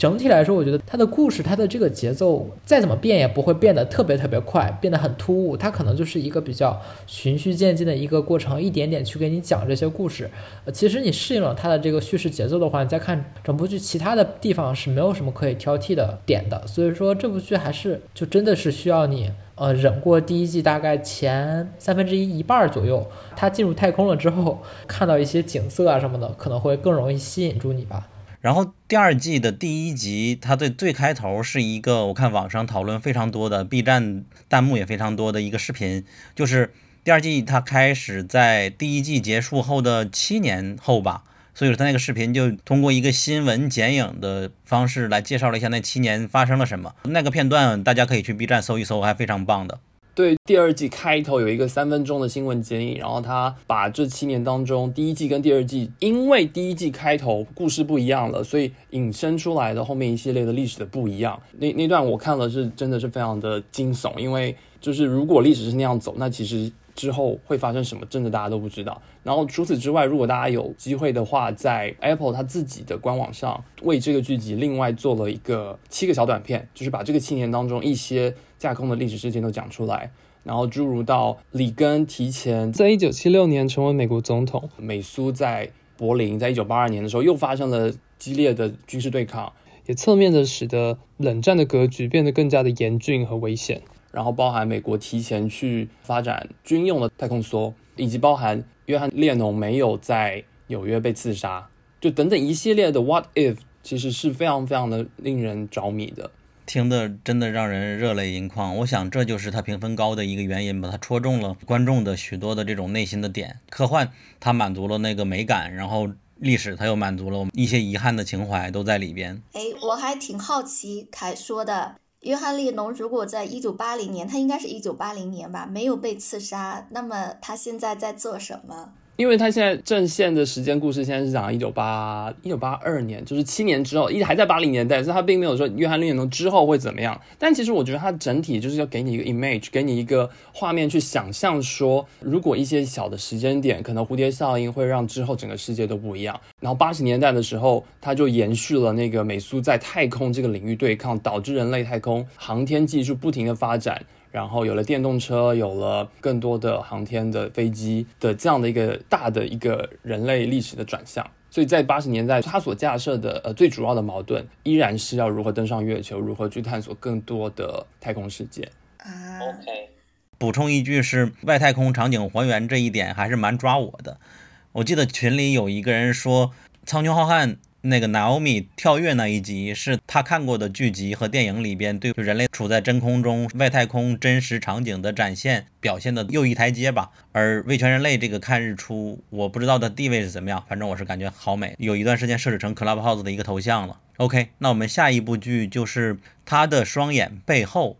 整体来说，我觉得它的故事，它的这个节奏再怎么变也不会变得特别特别快，变得很突兀。它可能就是一个比较循序渐进的一个过程，一点点去给你讲这些故事。呃，其实你适应了它的这个叙事节奏的话，你再看整部剧，其他的地方是没有什么可以挑剔的点的。所以说，这部剧还是就真的是需要你呃忍过第一季大概前三分之一一半左右，它进入太空了之后，看到一些景色啊什么的，可能会更容易吸引住你吧。然后第二季的第一集，它的最开头是一个我看网上讨论非常多的，B 站弹幕也非常多的一个视频，就是第二季它开始在第一季结束后的七年后吧，所以说它那个视频就通过一个新闻剪影的方式来介绍了一下那七年发生了什么，那个片段大家可以去 B 站搜一搜，还非常棒的。对，第二季开头有一个三分钟的新闻剪影，然后他把这七年当中第一季跟第二季，因为第一季开头故事不一样了，所以引申出来的后面一系列的历史的不一样。那那段我看了是真的是非常的惊悚，因为就是如果历史是那样走，那其实之后会发生什么，真的大家都不知道。然后除此之外，如果大家有机会的话，在 Apple 它自己的官网上为这个剧集另外做了一个七个小短片，就是把这个七年当中一些。架空的历史事件都讲出来，然后诸如到里根提前在一九七六年成为美国总统，美苏在柏林在一九八二年的时候又发生了激烈的军事对抗，也侧面的使得冷战的格局变得更加的严峻和危险。然后包含美国提前去发展军用的太空梭，以及包含约翰列侬没有在纽约被刺杀，就等等一系列的 What if，其实是非常非常的令人着迷的。听的真的让人热泪盈眶，我想这就是它评分高的一个原因吧，它戳中了观众的许多的这种内心的点。科幻它满足了那个美感，然后历史它又满足了我们一些遗憾的情怀都在里边。哎，我还挺好奇凯说的，约翰列侬如果在一九八零年，他应该是一九八零年吧，没有被刺杀，那么他现在在做什么？因为他现在正线的时间故事现在是讲一九八一九八二年，就是七年之后，一还在八零年代，所以他并没有说约翰列侬之后会怎么样。但其实我觉得他整体就是要给你一个 image，给你一个画面去想象，说如果一些小的时间点，可能蝴蝶效应会让之后整个世界都不一样。然后八十年代的时候，他就延续了那个美苏在太空这个领域对抗，导致人类太空航天技术不停的发展。然后有了电动车，有了更多的航天的飞机的这样的一个大的一个人类历史的转向。所以在八十年代，他所架设的呃最主要的矛盾依然是要如何登上月球，如何去探索更多的太空世界。啊，补充一句是外太空场景还原这一点还是蛮抓我的。我记得群里有一个人说，《苍穹浩瀚》那个 Naomi 跳跃那一集是他看过的剧集和电影里边对人类处在真空中、外太空真实场景的展现表现的又一台阶吧。而《为全人类》这个看日出，我不知道的地位是怎么样，反正我是感觉好美，有一段时间设置成 Clubhouse 的一个头像了。OK，那我们下一部剧就是他的双眼背后。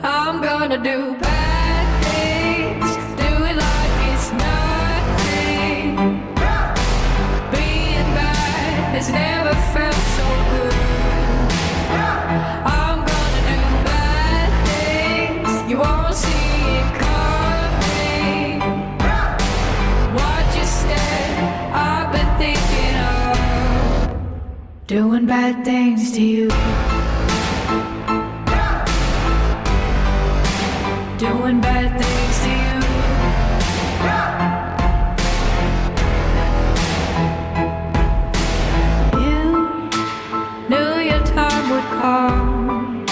I'm gonna do bad things, do it like it's nothing. Being bad has never felt so good. I'm gonna do bad things, you won't see it coming. Watch your step, I've been thinking of doing bad things to you. Doing bad things to you. You knew your time would come,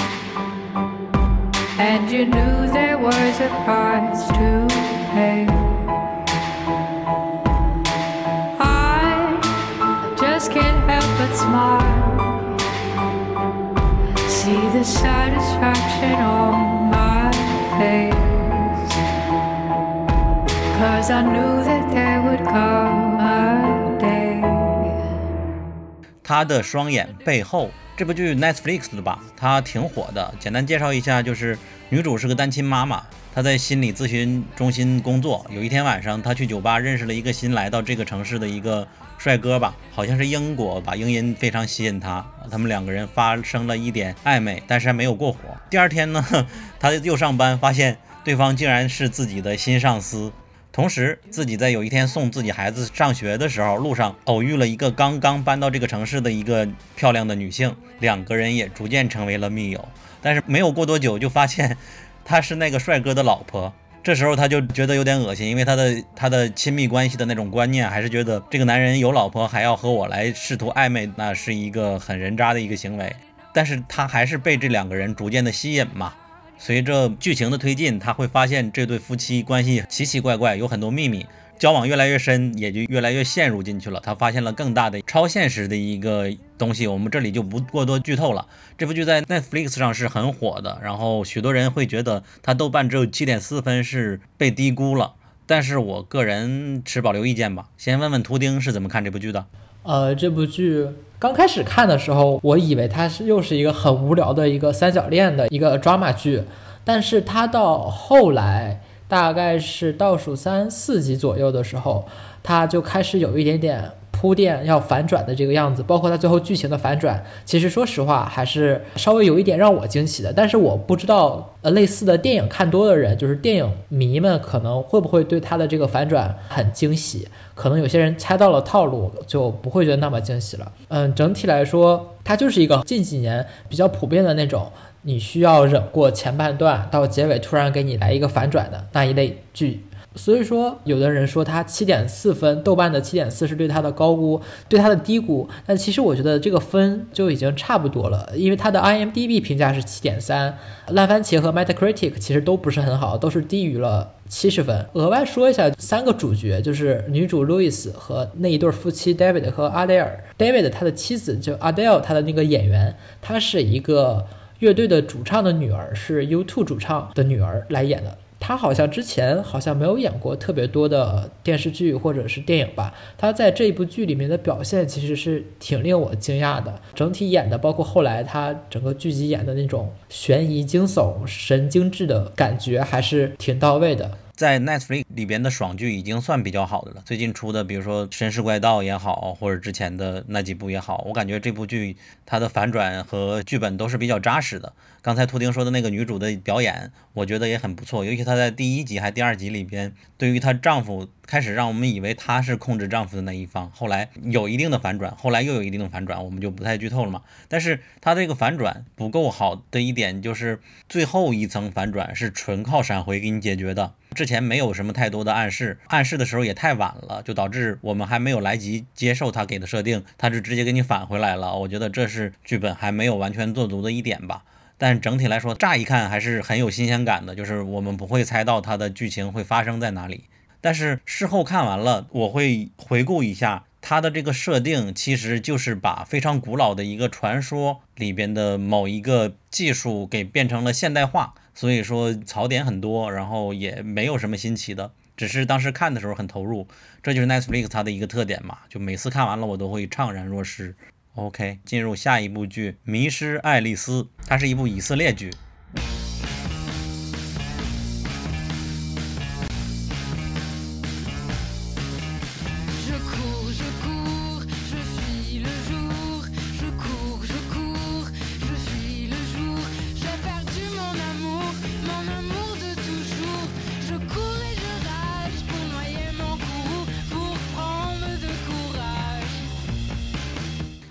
and you knew there was a price to pay. I knew that there would come a day. 他的双眼背后这部剧 Netflix 的吧，它挺火的。简单介绍一下，就是女主是个单亲妈妈，她在心理咨询中心工作。有一天晚上，她去酒吧认识了一个新来到这个城市的一个帅哥吧，好像是英国吧，英音非常吸引她。他们两个人发生了一点暧昧，但是还没有过火。第二天呢，她又上班，发现对方竟然是自己的新上司。同时，自己在有一天送自己孩子上学的时候，路上偶遇了一个刚刚搬到这个城市的一个漂亮的女性，两个人也逐渐成为了密友。但是没有过多久，就发现她是那个帅哥的老婆。这时候他就觉得有点恶心，因为他的他的亲密关系的那种观念，还是觉得这个男人有老婆还要和我来试图暧昧，那是一个很人渣的一个行为。但是他还是被这两个人逐渐的吸引嘛。随着剧情的推进，他会发现这对夫妻关系奇奇怪怪，有很多秘密，交往越来越深，也就越来越陷入进去了。他发现了更大的超现实的一个东西，我们这里就不过多剧透了。这部剧在 Netflix 上是很火的，然后许多人会觉得它豆瓣只有七点四分是被低估了，但是我个人持保留意见吧。先问问图钉是怎么看这部剧的？呃，这部剧刚开始看的时候，我以为它是又是一个很无聊的一个三角恋的一个 drama 剧，但是它到后来大概是倒数三四集左右的时候，它就开始有一点点铺垫要反转的这个样子，包括它最后剧情的反转，其实说实话还是稍微有一点让我惊喜的。但是我不知道，呃，类似的电影看多的人，就是电影迷们可能会不会对它的这个反转很惊喜？可能有些人猜到了套路，就不会觉得那么惊喜了。嗯，整体来说，它就是一个近几年比较普遍的那种，你需要忍过前半段，到结尾突然给你来一个反转的那一类剧。所以说，有的人说它七点四分，豆瓣的七点四是对它的高估，对它的低估。但其实我觉得这个分就已经差不多了，因为它的 IMDB 评价是七点三，烂番茄和 Metacritic 其实都不是很好，都是低于了七十分。额外说一下，三个主角就是女主 Louis 和那一对夫妻 David 和 Adele。David 他的妻子就 Adele，他的那个演员，她是一个乐队的主唱的女儿，是 U2 主唱的女儿来演的。他好像之前好像没有演过特别多的电视剧或者是电影吧。他在这一部剧里面的表现其实是挺令我惊讶的，整体演的，包括后来他整个剧集演的那种悬疑、惊悚、神经质的感觉，还是挺到位的。在 Netflix 里边的爽剧已经算比较好的了。最近出的，比如说《绅士怪盗》也好，或者之前的那几部也好，我感觉这部剧它的反转和剧本都是比较扎实的。刚才图丁说的那个女主的表演，我觉得也很不错，尤其她在第一集还第二集里边，对于她丈夫开始让我们以为她是控制丈夫的那一方，后来有一定的反转，后来又有一定的反转，我们就不太剧透了嘛。但是她这个反转不够好的一点就是最后一层反转是纯靠闪回给你解决的。之前没有什么太多的暗示，暗示的时候也太晚了，就导致我们还没有来及接受她给的设定，她就直接给你返回来了。我觉得这是剧本还没有完全做足的一点吧。但整体来说，乍一看还是很有新鲜感的，就是我们不会猜到它的剧情会发生在哪里。但是事后看完了，我会回顾一下它的这个设定，其实就是把非常古老的一个传说里边的某一个技术给变成了现代化。所以说槽点很多，然后也没有什么新奇的，只是当时看的时候很投入，这就是 Netflix 它的一个特点嘛，就每次看完了我都会怅然若失。OK，进入下一部剧《迷失爱丽丝》，它是一部以色列剧。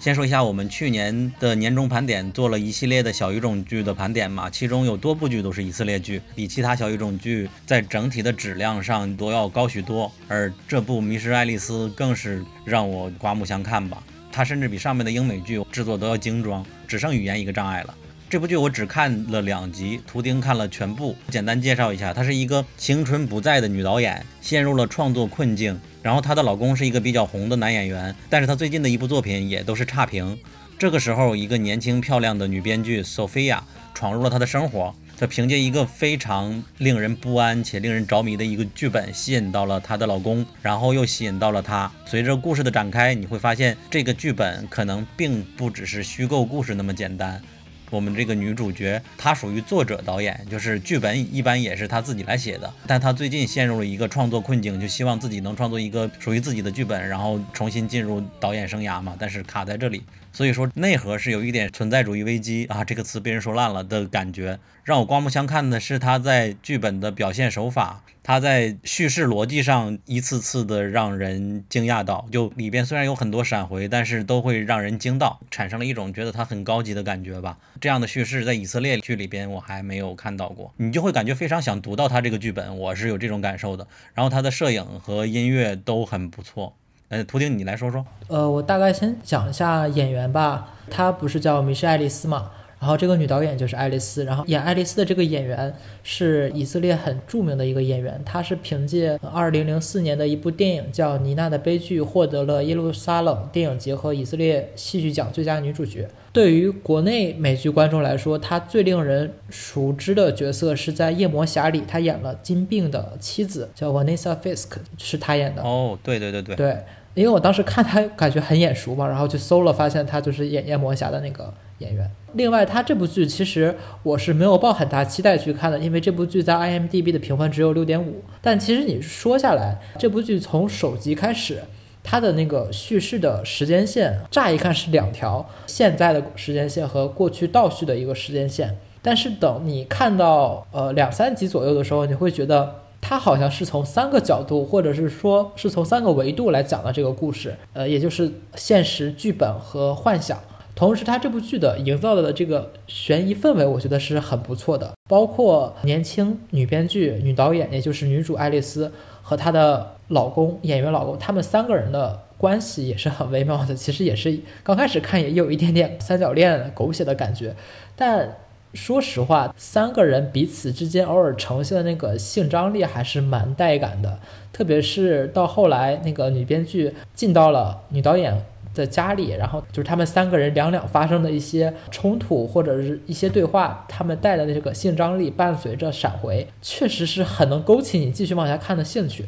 先说一下，我们去年的年终盘点做了一系列的小语种剧的盘点嘛，其中有多部剧都是以色列剧，比其他小语种剧在整体的质量上都要高许多。而这部《迷失爱丽丝》更是让我刮目相看吧，它甚至比上面的英美剧制作都要精装，只剩语言一个障碍了。这部剧我只看了两集，图钉看了全部。简单介绍一下，她是一个青春不在的女导演，陷入了创作困境。然后她的老公是一个比较红的男演员，但是她最近的一部作品也都是差评。这个时候，一个年轻漂亮的女编剧 Sophia 闯入了她的生活。她凭借一个非常令人不安且令人着迷的一个剧本，吸引到了她的老公，然后又吸引到了她。随着故事的展开，你会发现这个剧本可能并不只是虚构故事那么简单。我们这个女主角，她属于作者导演，就是剧本一般也是她自己来写的。但她最近陷入了一个创作困境，就希望自己能创作一个属于自己的剧本，然后重新进入导演生涯嘛。但是卡在这里，所以说内核是有一点存在主义危机啊，这个词被人说烂了的感觉。让我刮目相看的是他在剧本的表现手法，他在叙事逻辑上一次次的让人惊讶到，就里边虽然有很多闪回，但是都会让人惊到，产生了一种觉得它很高级的感觉吧。这样的叙事在以色列剧里边我还没有看到过，你就会感觉非常想读到他这个剧本，我是有这种感受的。然后他的摄影和音乐都很不错。呃，图丁你来说说。呃，我大概先讲一下演员吧。他不是叫迷失爱丽丝嘛？然后这个女导演就是爱丽丝，然后演爱丽丝的这个演员是以色列很著名的一个演员，她是凭借2004年的一部电影叫《妮娜的悲剧》获得了耶路撒冷电影节和以色列戏剧奖最佳女主角。对于国内美剧观众来说，她最令人熟知的角色是在《夜魔侠》里，她演了金并的妻子，叫 Vanessa Fisk，是她演的。哦，对对对对，对，因为我当时看她感觉很眼熟嘛，然后去搜了，发现她就是演夜魔侠的那个演员。另外，他这部剧其实我是没有抱很大期待去看的，因为这部剧在 IMDB 的评分只有六点五。但其实你说下来，这部剧从首集开始，它的那个叙事的时间线，乍一看是两条现在的时间线和过去倒叙的一个时间线，但是等你看到呃两三集左右的时候，你会觉得。它好像是从三个角度，或者是说是从三个维度来讲的这个故事，呃，也就是现实、剧本和幻想。同时，它这部剧的营造的这个悬疑氛围，我觉得是很不错的。包括年轻女编剧、女导演，也就是女主爱丽丝和她的老公演员老公，他们三个人的关系也是很微妙的。其实也是刚开始看也有一点点三角恋、狗血的感觉，但。说实话，三个人彼此之间偶尔呈现的那个性张力还是蛮带感的，特别是到后来那个女编剧进到了女导演的家里，然后就是他们三个人两两发生的一些冲突或者是一些对话，他们带来的那个性张力伴随着闪回，确实是很能勾起你继续往下看的兴趣。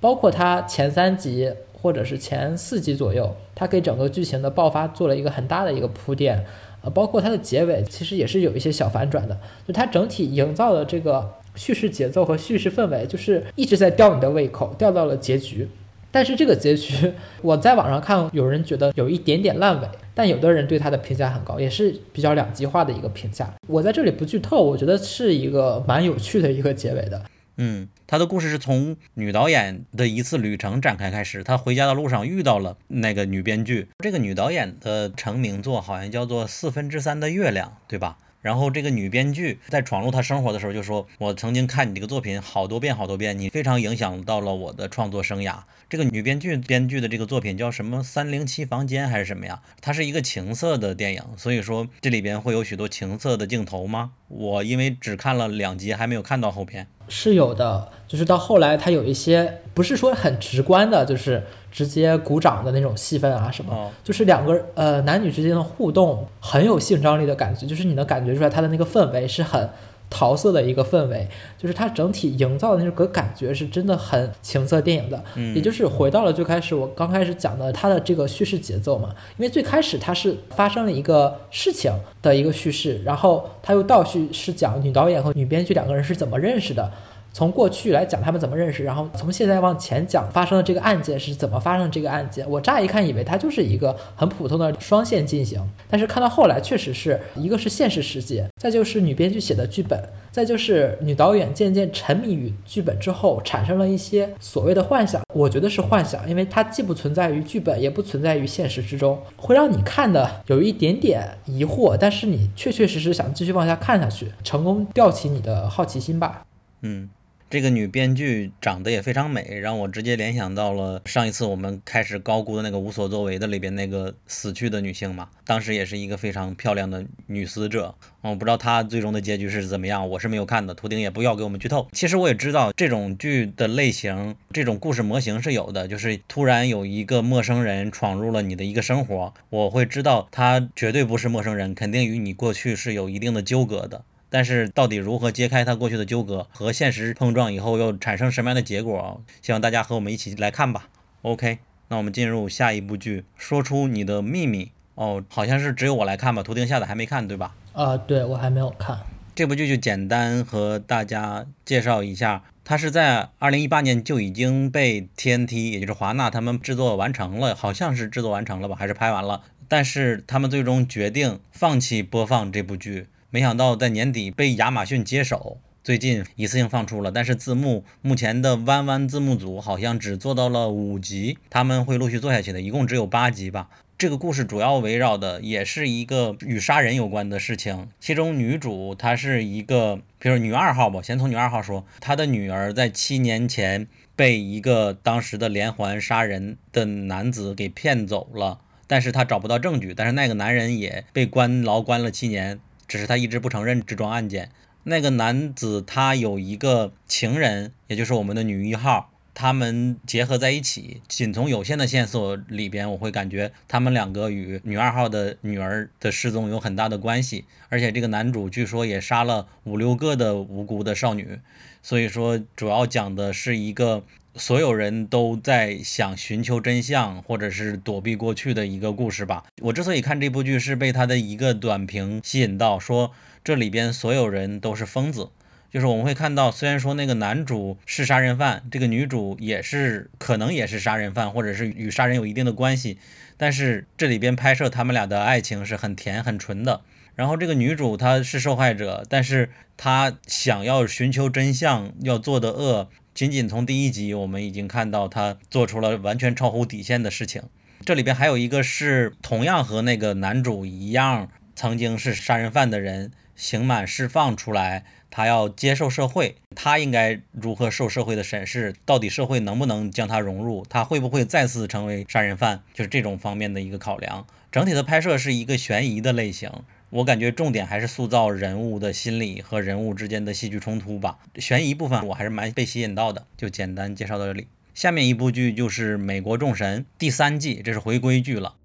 包括它前三集或者是前四集左右，它给整个剧情的爆发做了一个很大的一个铺垫。呃，包括它的结尾其实也是有一些小反转的，就它整体营造的这个叙事节奏和叙事氛围，就是一直在吊你的胃口，吊到了结局。但是这个结局，我在网上看，有人觉得有一点点烂尾，但有的人对他的评价很高，也是比较两极化的一个评价。我在这里不剧透，我觉得是一个蛮有趣的一个结尾的。嗯，他的故事是从女导演的一次旅程展开开始。她回家的路上遇到了那个女编剧，这个女导演的成名作好像叫做《四分之三的月亮》，对吧？然后这个女编剧在闯入她生活的时候就说：“我曾经看你这个作品好多遍好多遍，你非常影响到了我的创作生涯。”这个女编剧编剧的这个作品叫什么？三零七房间还是什么呀？它是一个情色的电影，所以说这里边会有许多情色的镜头吗？我因为只看了两集，还没有看到后篇。是有的，就是到后来，它有一些不是说很直观的，就是直接鼓掌的那种戏份啊什么，哦就是两个呃男女之间的互动很有性张力的感觉，就是你能感觉出来它的那个氛围是很桃色的一个氛围，就是它整体营造的那个感觉是真的很情色电影的，嗯。也就是回到了最开始我刚开始讲的它的这个叙事节奏嘛，因为最开始它是发生了一个事情的一个叙事，然后它又倒叙是讲女导演和女编剧两个人是怎么认识的。从过去来讲他们怎么认识，然后从现在往前讲发生的这个案件是怎么发生的这个案件。我乍一看以为它就是一个很普通的双线进行，但是看到后来确实是一个是现实世界，再就是女编剧写的剧本，再就是女导演渐渐沉迷于剧本之后产生了一些所谓的幻想。我觉得是幻想，因为它既不存在于剧本，也不存在于现实之中，会让你看的有一点点疑惑，但是你确确实实想继续往下看下去，成功吊起你的好奇心吧。嗯，这个女编剧长得也非常美，让我直接联想到了上一次我们开始高估的那个无所作为的里边那个死去的女性嘛，当时也是一个非常漂亮的女死者。我不知道她最终的结局是怎么样，我是没有看的，图钉也不要给我们剧透。其实我也知道这种剧的类型，这种故事模型是有的，就是突然有一个陌生人闯入了你的一个生活，我会知道他绝对不是陌生人，肯定与你过去是有一定的纠葛的。但是到底如何揭开他过去的纠葛和现实碰撞以后又产生什么样的结果？希望大家和我们一起来看吧。OK，那我们进入下一部剧，说出你的秘密。哦，好像是只有我来看吧，图钉下载还没看对吧？啊、对我还没有看。这部剧就简单和大家介绍一下，它是在二零一八年就已经被 TNT，也就是华纳他们制作完成了，好像是制作完成了吧，还是拍完了？但是他们最终决定放弃播放这部剧，没想到在年底被亚马逊接手，最近一次性放出了。但是字幕目前的弯弯字幕组好像只做到了五集，他们会陆续做下去的，一共只有八集吧。这个故事主要围绕的也是一个与杀人有关的事情，其中女主她是一个，比如女二号吧，先从女二号说，她的女儿在七年前被一个当时的连环杀人的男子给骗走了，但是她找不到证据，但是那个男人也被关牢关了七年，只是他一直不承认这桩案件。那个男子他有一个情人，也就是我们的女一号，他们结合在一起，仅从有限的线索里边，我会感觉他们两个与女二号的女儿的失踪有很大的关系。而且这个男主据说也杀了五六个的无辜的少女，所以说主要讲的是一个所有人都在想寻求真相，或者是躲避过去的一个故事吧。我之所以看这部剧，是被他的一个短评吸引到，说这里边所有人都是疯子。就是我们会看到，虽然说那个男主是杀人犯，这个女主也是可能也是杀人犯，或者是与杀人有一定的关系，但是这里边拍摄他们俩的爱情是很甜很纯的。然后这个女主她是受害者，但是她想要寻求真相，要做的恶，仅仅从第一集我们已经看到他做出了完全超乎底线的事情。这里边还有一个是同样和那个男主一样，曾经是杀人犯的人，刑满释放出来，他要接受社会，他应该如何受社会的审视？到底社会能不能将他融入？他会不会再次成为杀人犯？就是这种方面的一个考量。整体的拍摄是一个悬疑的类型，我感觉重点还是塑造人物的心理和人物之间的戏剧冲突吧。悬疑部分我还是蛮被吸引到的，就简单介绍到这里。下面一部剧就是《美国众神》第三季，这是回归剧了。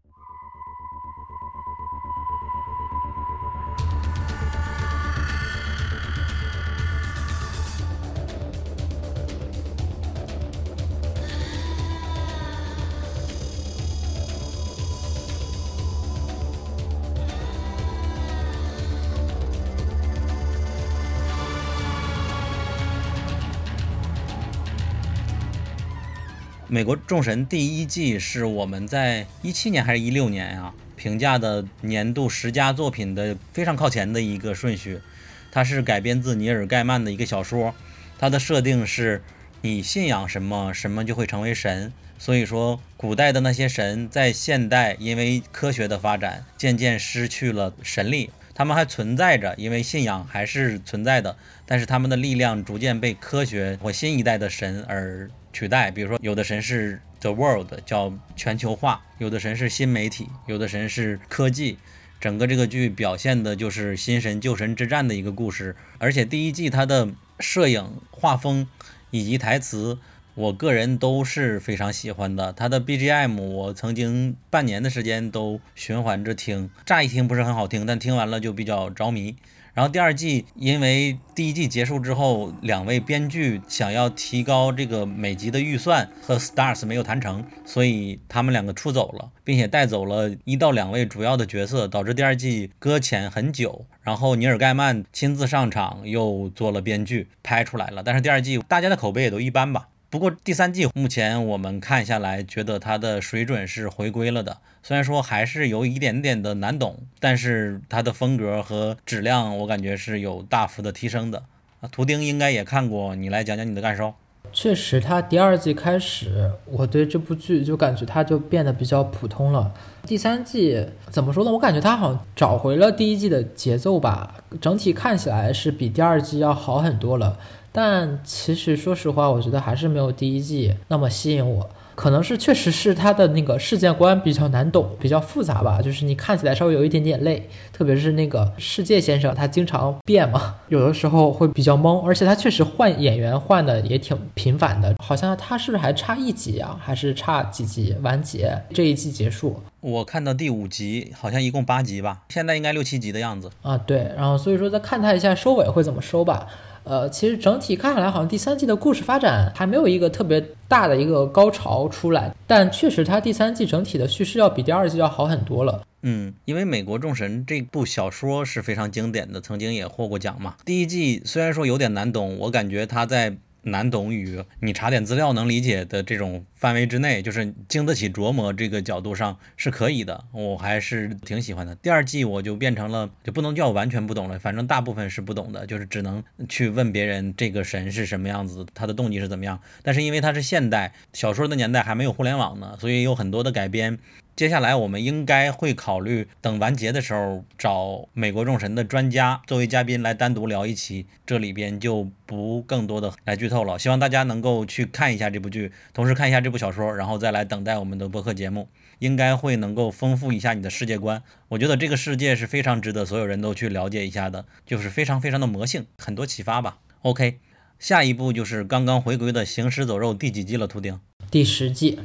美国众神第一季是我们在一七年还是一六年啊评价的年度十佳作品的非常靠前的一个顺序。它是改编自尼尔·盖曼的一个小说，它的设定是你信仰什么，什么就会成为神。所以说，古代的那些神在现代因为科学的发展，渐渐失去了神力。他们还存在着，因为信仰还是存在的，但是他们的力量逐渐被科学或新一代的神而取代。比如说，有的神是 The World，叫全球化；有的神是新媒体；有的神是科技。整个这个剧表现的就是新神旧神之战的一个故事，而且第一季它的摄影、画风以及台词，我个人都是非常喜欢的。它的 BGM 我曾经半年的时间都循环着听，乍一听不是很好听，但听完了就比较着迷。然后第二季，因为第一季结束之后，两位编剧想要提高这个每集的预算，和 Stars 没有谈成，所以他们两个出走了，并且带走了一到两位主要的角色，导致第二季搁浅很久。然后尼尔盖曼亲自上场，又做了编剧，拍出来了。但是第二季大家的口碑也都一般吧。不过第三季目前我们看下来，觉得它的水准是回归了的。虽然说还是有一点点的难懂，但是它的风格和质量，我感觉是有大幅的提升的。啊，图钉应该也看过，你来讲讲你的感受。确实，它第二季开始，我对这部剧就感觉它就变得比较普通了。第三季怎么说呢？我感觉它好像找回了第一季的节奏吧，整体看起来是比第二季要好很多了。但其实说实话，我觉得还是没有第一季那么吸引我。可能是确实是他的那个世界观比较难懂，比较复杂吧。就是你看起来稍微有一点点累，特别是那个世界先生，他经常变嘛，有的时候会比较懵。而且他确实换演员换的也挺频繁的，好像他是不是还差一集啊？还是差几集完结？这一季结束？我看到第五集，好像一共八集吧，现在应该六七集的样子啊。对，然后所以说再看他一下收尾会怎么收吧。呃，其实整体看下来，好像第三季的故事发展还没有一个特别大的一个高潮出来，但确实它第三季整体的叙事要比第二季要好很多了。嗯，因为《美国众神》这部小说是非常经典的，曾经也获过奖嘛。第一季虽然说有点难懂，我感觉它在。难懂与你查点资料能理解的这种范围之内，就是经得起琢磨这个角度上是可以的，我还是挺喜欢的。第二季我就变成了就不能叫完全不懂了，反正大部分是不懂的，就是只能去问别人这个神是什么样子，他的动机是怎么样。但是因为它是现代小说的年代，还没有互联网呢，所以有很多的改编。接下来我们应该会考虑等完结的时候找美国众神的专家作为嘉宾来单独聊一期，这里边就不更多的来剧透了。希望大家能够去看一下这部剧，同时看一下这部小说，然后再来等待我们的播客节目，应该会能够丰富一下你的世界观。我觉得这个世界是非常值得所有人都去了解一下的，就是非常非常的魔性，很多启发吧。OK，下一步就是刚刚回归的《行尸走肉》第几季了？秃顶？第十季。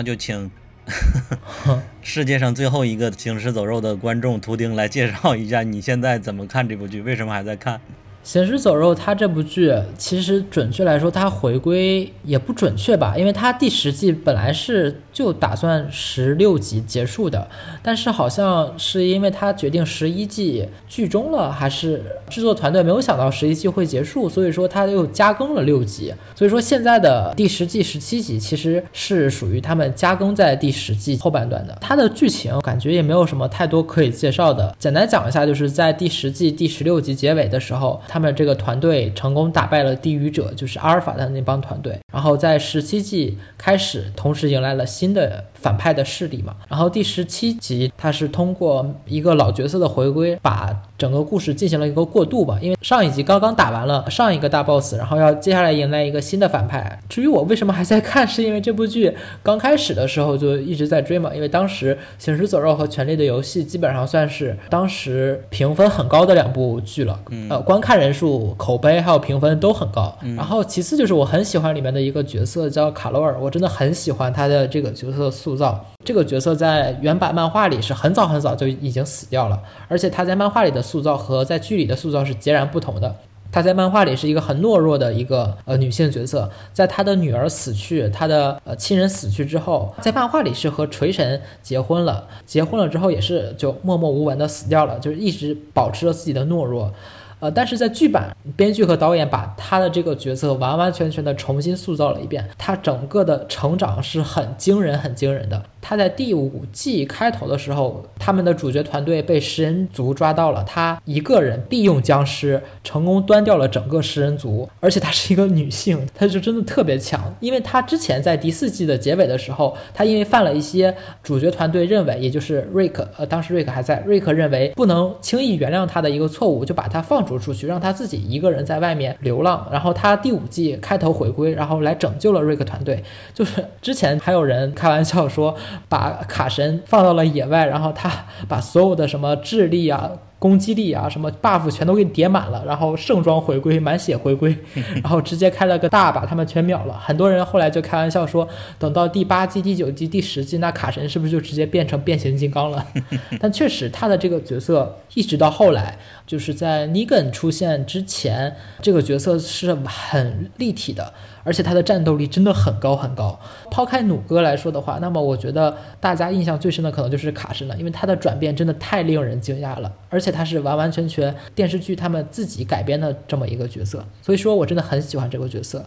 那就请 世界上最后一个行尸走肉的观众图钉来介绍一下，你现在怎么看这部剧？为什么还在看？行尸走肉，它这部剧其实准确来说，它回归也不准确吧，因为它第十季本来是就打算十六集结束的，但是好像是因为它决定十一季剧终了，还是制作团队没有想到十一季会结束，所以说它又加更了六集。所以说现在的第十季十七集其实是属于他们加更在第十季后半段的。它的剧情感觉也没有什么太多可以介绍的，简单讲一下，就是在第十季第十六集结尾的时候。他们这个团队成功打败了地狱者，就是阿尔法的那帮团队。然后在十七季开始，同时迎来了新的反派的势力嘛。然后第十七集，他是通过一个老角色的回归，把整个故事进行了一个过渡吧。因为上一集刚刚打完了上一个大 boss，然后要接下来迎来一个新的反派。至于我为什么还在看，是因为这部剧刚开始的时候就一直在追嘛。因为当时《行尸走肉》和《权力的游戏》基本上算是当时评分很高的两部剧了，呃，观看。人数、口碑还有评分都很高，然后其次就是我很喜欢里面的一个角色叫卡罗尔，我真的很喜欢他的这个角色塑塑造。这个角色在原版漫画里是很早很早就已经死掉了，而且他在漫画里的塑造和在剧里的塑造是截然不同的。他在漫画里是一个很懦弱的一个呃女性角色，在他的女儿死去，他的呃亲人死去之后，在漫画里是和锤神结婚了，结婚了之后也是就默默无闻的死掉了，就是一直保持了自己的懦弱。呃，但是在剧版，编剧和导演把他的这个角色完完全全的重新塑造了一遍，他整个的成长是很惊人、很惊人的。他在第五季开头的时候，他们的主角团队被食人族抓到了，他一个人利用僵尸成功端掉了整个食人族，而且她是一个女性，她就真的特别强。因为她之前在第四季的结尾的时候，她因为犯了一些主角团队认为，也就是瑞克，呃，当时瑞克还在，瑞克认为不能轻易原谅她的一个错误，就把她放逐出去，让他自己一个人在外面流浪。然后他第五季开头回归，然后来拯救了瑞克团队。就是之前还有人开玩笑说。把卡神放到了野外，然后他把所有的什么智力啊、攻击力啊、什么 buff 全都给叠满了，然后盛装回归，满血回归，然后直接开了个大把他们全秒了。很多人后来就开玩笑说，等到第八季、第九季、第十季，那卡神是不是就直接变成变形金刚了？但确实，他的这个角色一直到后来，就是在尼根出现之前，这个角色是很立体的。而且他的战斗力真的很高很高。抛开弩哥来说的话，那么我觉得大家印象最深的可能就是卡神了，因为他的转变真的太令人惊讶了。而且他是完完全全电视剧他们自己改编的这么一个角色，所以说我真的很喜欢这个角色。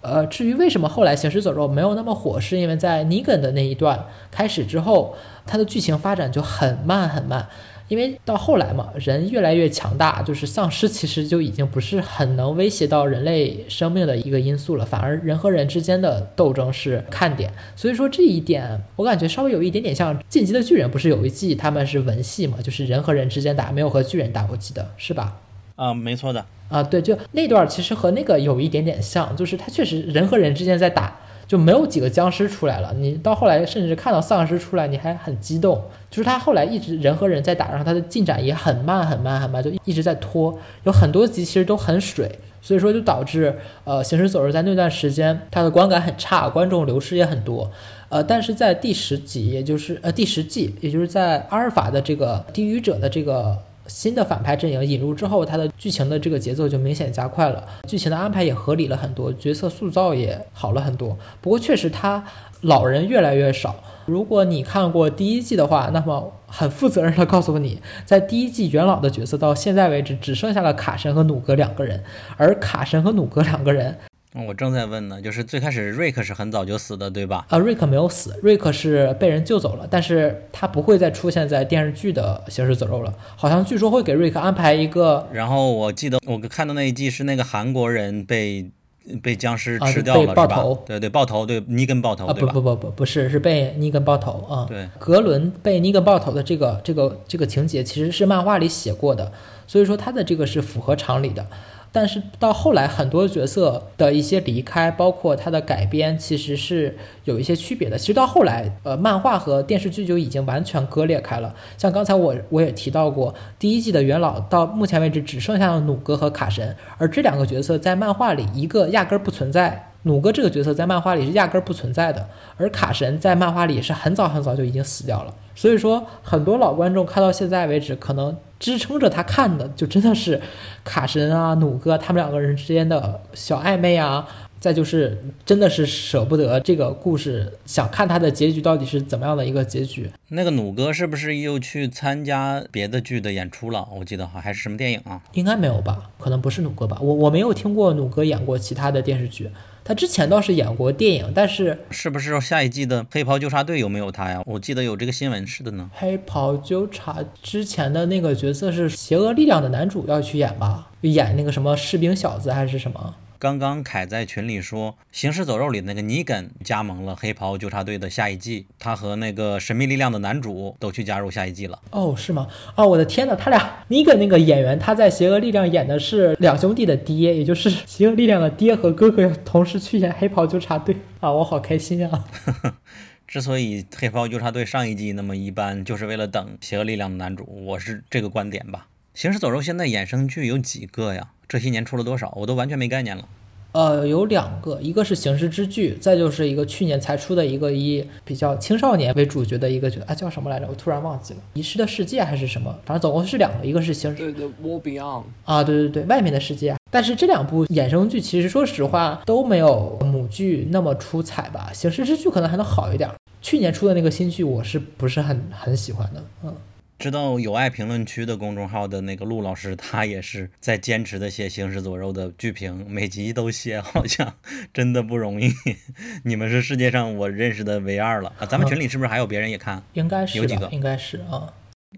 呃，至于为什么后来行尸走肉没有那么火，是因为在尼根的那一段开始之后，它的剧情发展就很慢很慢。因为到后来嘛，人越来越强大，就是丧尸其实就已经不是很能威胁到人类生命的一个因素了，反而人和人之间的斗争是看点。所以说这一点，我感觉稍微有一点点像《进击的巨人》，不是有一季他们是文戏嘛，就是人和人之间打，没有和巨人打，我记得是吧？啊，没错的。啊，对，就那段其实和那个有一点点像，就是他确实人和人之间在打。就没有几个僵尸出来了，你到后来甚至看到丧尸出来，你还很激动。就是他后来一直人和人在打，然后他的进展也很慢很慢很慢，就一直在拖。有很多集其实都很水，所以说就导致呃行尸走肉在那段时间它的观感很差，观众流失也很多。呃，但是在第十集，也就是呃第十季，也就是在阿尔法的这个低语者的这个。新的反派阵营引入之后，它的剧情的这个节奏就明显加快了，剧情的安排也合理了很多，角色塑造也好了很多。不过确实，他老人越来越少。如果你看过第一季的话，那么很负责任的告诉你，在第一季元老的角色到现在为止只剩下了卡神和努格两个人，而卡神和努格两个人。我正在问呢，就是最开始瑞克是很早就死的，对吧？啊，瑞克没有死，瑞克是被人救走了，但是他不会再出现在电视剧的《行尸走肉》了。好像据说会给瑞克安排一个。然后我记得我看到那一季是那个韩国人被被僵尸吃掉了，是吧？对对，爆头，对尼根爆头，对吧？不不不不，不是，是被尼根爆头啊。对，格伦被尼根爆头的这个这个这个情节其实是漫画里写过的，所以说他的这个是符合常理的。但是到后来，很多角色的一些离开，包括它的改编，其实是有一些区别的。其实到后来，呃，漫画和电视剧就已经完全割裂开了。像刚才我我也提到过，第一季的元老到目前为止只剩下了弩哥和卡神，而这两个角色在漫画里一个压根儿不存在。弩哥这个角色在漫画里是压根儿不存在的，而卡神在漫画里是很早很早就已经死掉了。所以说，很多老观众看到现在为止，可能支撑着他看的就真的是卡神啊、弩哥他们两个人之间的小暧昧啊，再就是真的是舍不得这个故事，想看他的结局到底是怎么样的一个结局。那个弩哥是不是又去参加别的剧的演出了？我记得好还是什么电影啊？应该没有吧？可能不是弩哥吧？我我没有听过弩哥演过其他的电视剧。他之前倒是演过电影，但是是不是下一季的黑袍纠察队有没有他呀？我记得有这个新闻似的呢。黑袍纠察之前的那个角色是邪恶力量的男主要去演吧？演那个什么士兵小子还是什么？刚刚凯在群里说，《行尸走肉》里那个尼根加盟了黑袍纠察队的下一季，他和那个神秘力量的男主都去加入下一季了。哦，是吗？哦，我的天呐，他俩尼根那个演员，他在邪恶力量演的是两兄弟的爹，也就是邪恶力量的爹和哥哥同时去演黑袍纠察队啊，我好开心啊！之所以黑袍纠察队上一季那么一般，就是为了等邪恶力量的男主，我是这个观点吧。行尸走肉现在衍生剧有几个呀？这些年出了多少，我都完全没概念了。呃，有两个，一个是刑事之剧，再就是一个去年才出的一个以比较青少年为主角的一个剧，啊，叫什么来着？我突然忘记了，遗失的世界还是什么？反正总共是两个，一个是刑事对对，War Beyond，啊，对对对，外面的世界。但是这两部衍生剧其实说实话都没有母剧那么出彩吧，刑事之剧可能还能好一点。去年出的那个新剧，我是不是很很喜欢的？嗯。知道有爱评论区的公众号的那个陆老师，他也是在坚持的写《行尸走肉》的剧评，每集都写，好像真的不容易。你们是世界上我认识的唯二了啊！咱们群里是不是还有别人也看？应该是有几个？应该是啊。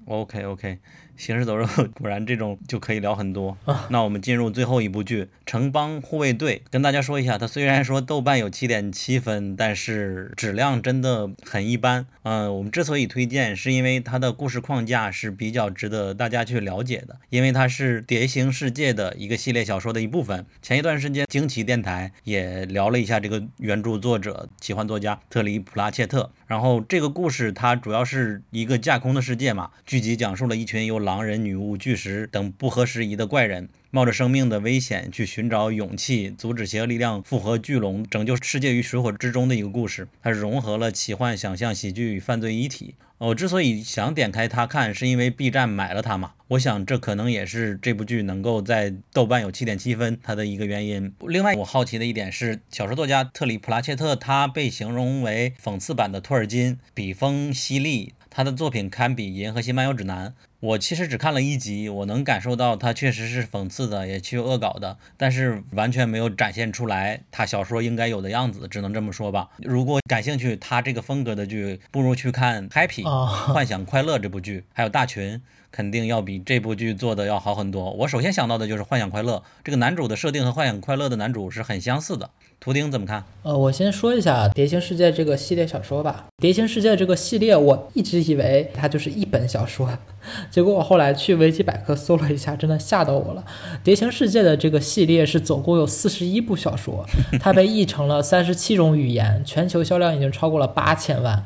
OK OK，行尸走肉 果然这种就可以聊很多。啊那我们进入最后一部剧《城邦护卫队》，跟大家说一下，它虽然说豆瓣有七点七分，但是质量真的很一般。嗯、我们之所以推荐，是因为它的故事框架是比较值得大家去了解的，因为它是《蝶形世界》的一个系列小说的一部分。前一段时间，惊奇电台也聊了一下这个原著作者、奇幻作家特里普拉切特。然后这个故事它主要是一个架空的世界嘛，剧集讲述了一群由狼人、女巫、巨石等不合时宜的怪人，冒着生命的危险去寻找勇气，阻止邪恶力量复活巨龙，拯救世界于水火之中的一个故事。它融合了奇幻、想象、喜剧与犯罪一体。我之所以想点开它看，是因为 B 站买了它嘛。我想这可能也是这部剧能够在豆瓣有七点七分它的一个原因。另外，我好奇的一点是，小说作家特里普拉切特他被形容为讽刺版的托尔金，笔锋犀利，他的作品堪比《银河系漫游指南》。我其实只看了一集，我能感受到他确实是讽刺的，也去恶搞的，但是完全没有展现出来他小说应该有的样子，只能这么说吧。如果感兴趣他这个风格的剧，不如去看《Happy》啊幻想快乐》这部剧，还有《大群》。肯定要比这部剧做的要好很多。我首先想到的就是《幻想快乐》这个男主的设定和《幻想快乐》的男主是很相似的。图钉怎么看？呃，我先说一下《蝶形世界》这个系列小说吧。《蝶形世界》这个系列，我一直以为它就是一本小说，结果我后来去维基百科搜了一下，真的吓到我了。《蝶形世界》的这个系列是总共有四十一部小说，它被译成了三十七种语言，全球销量已经超过了八千万。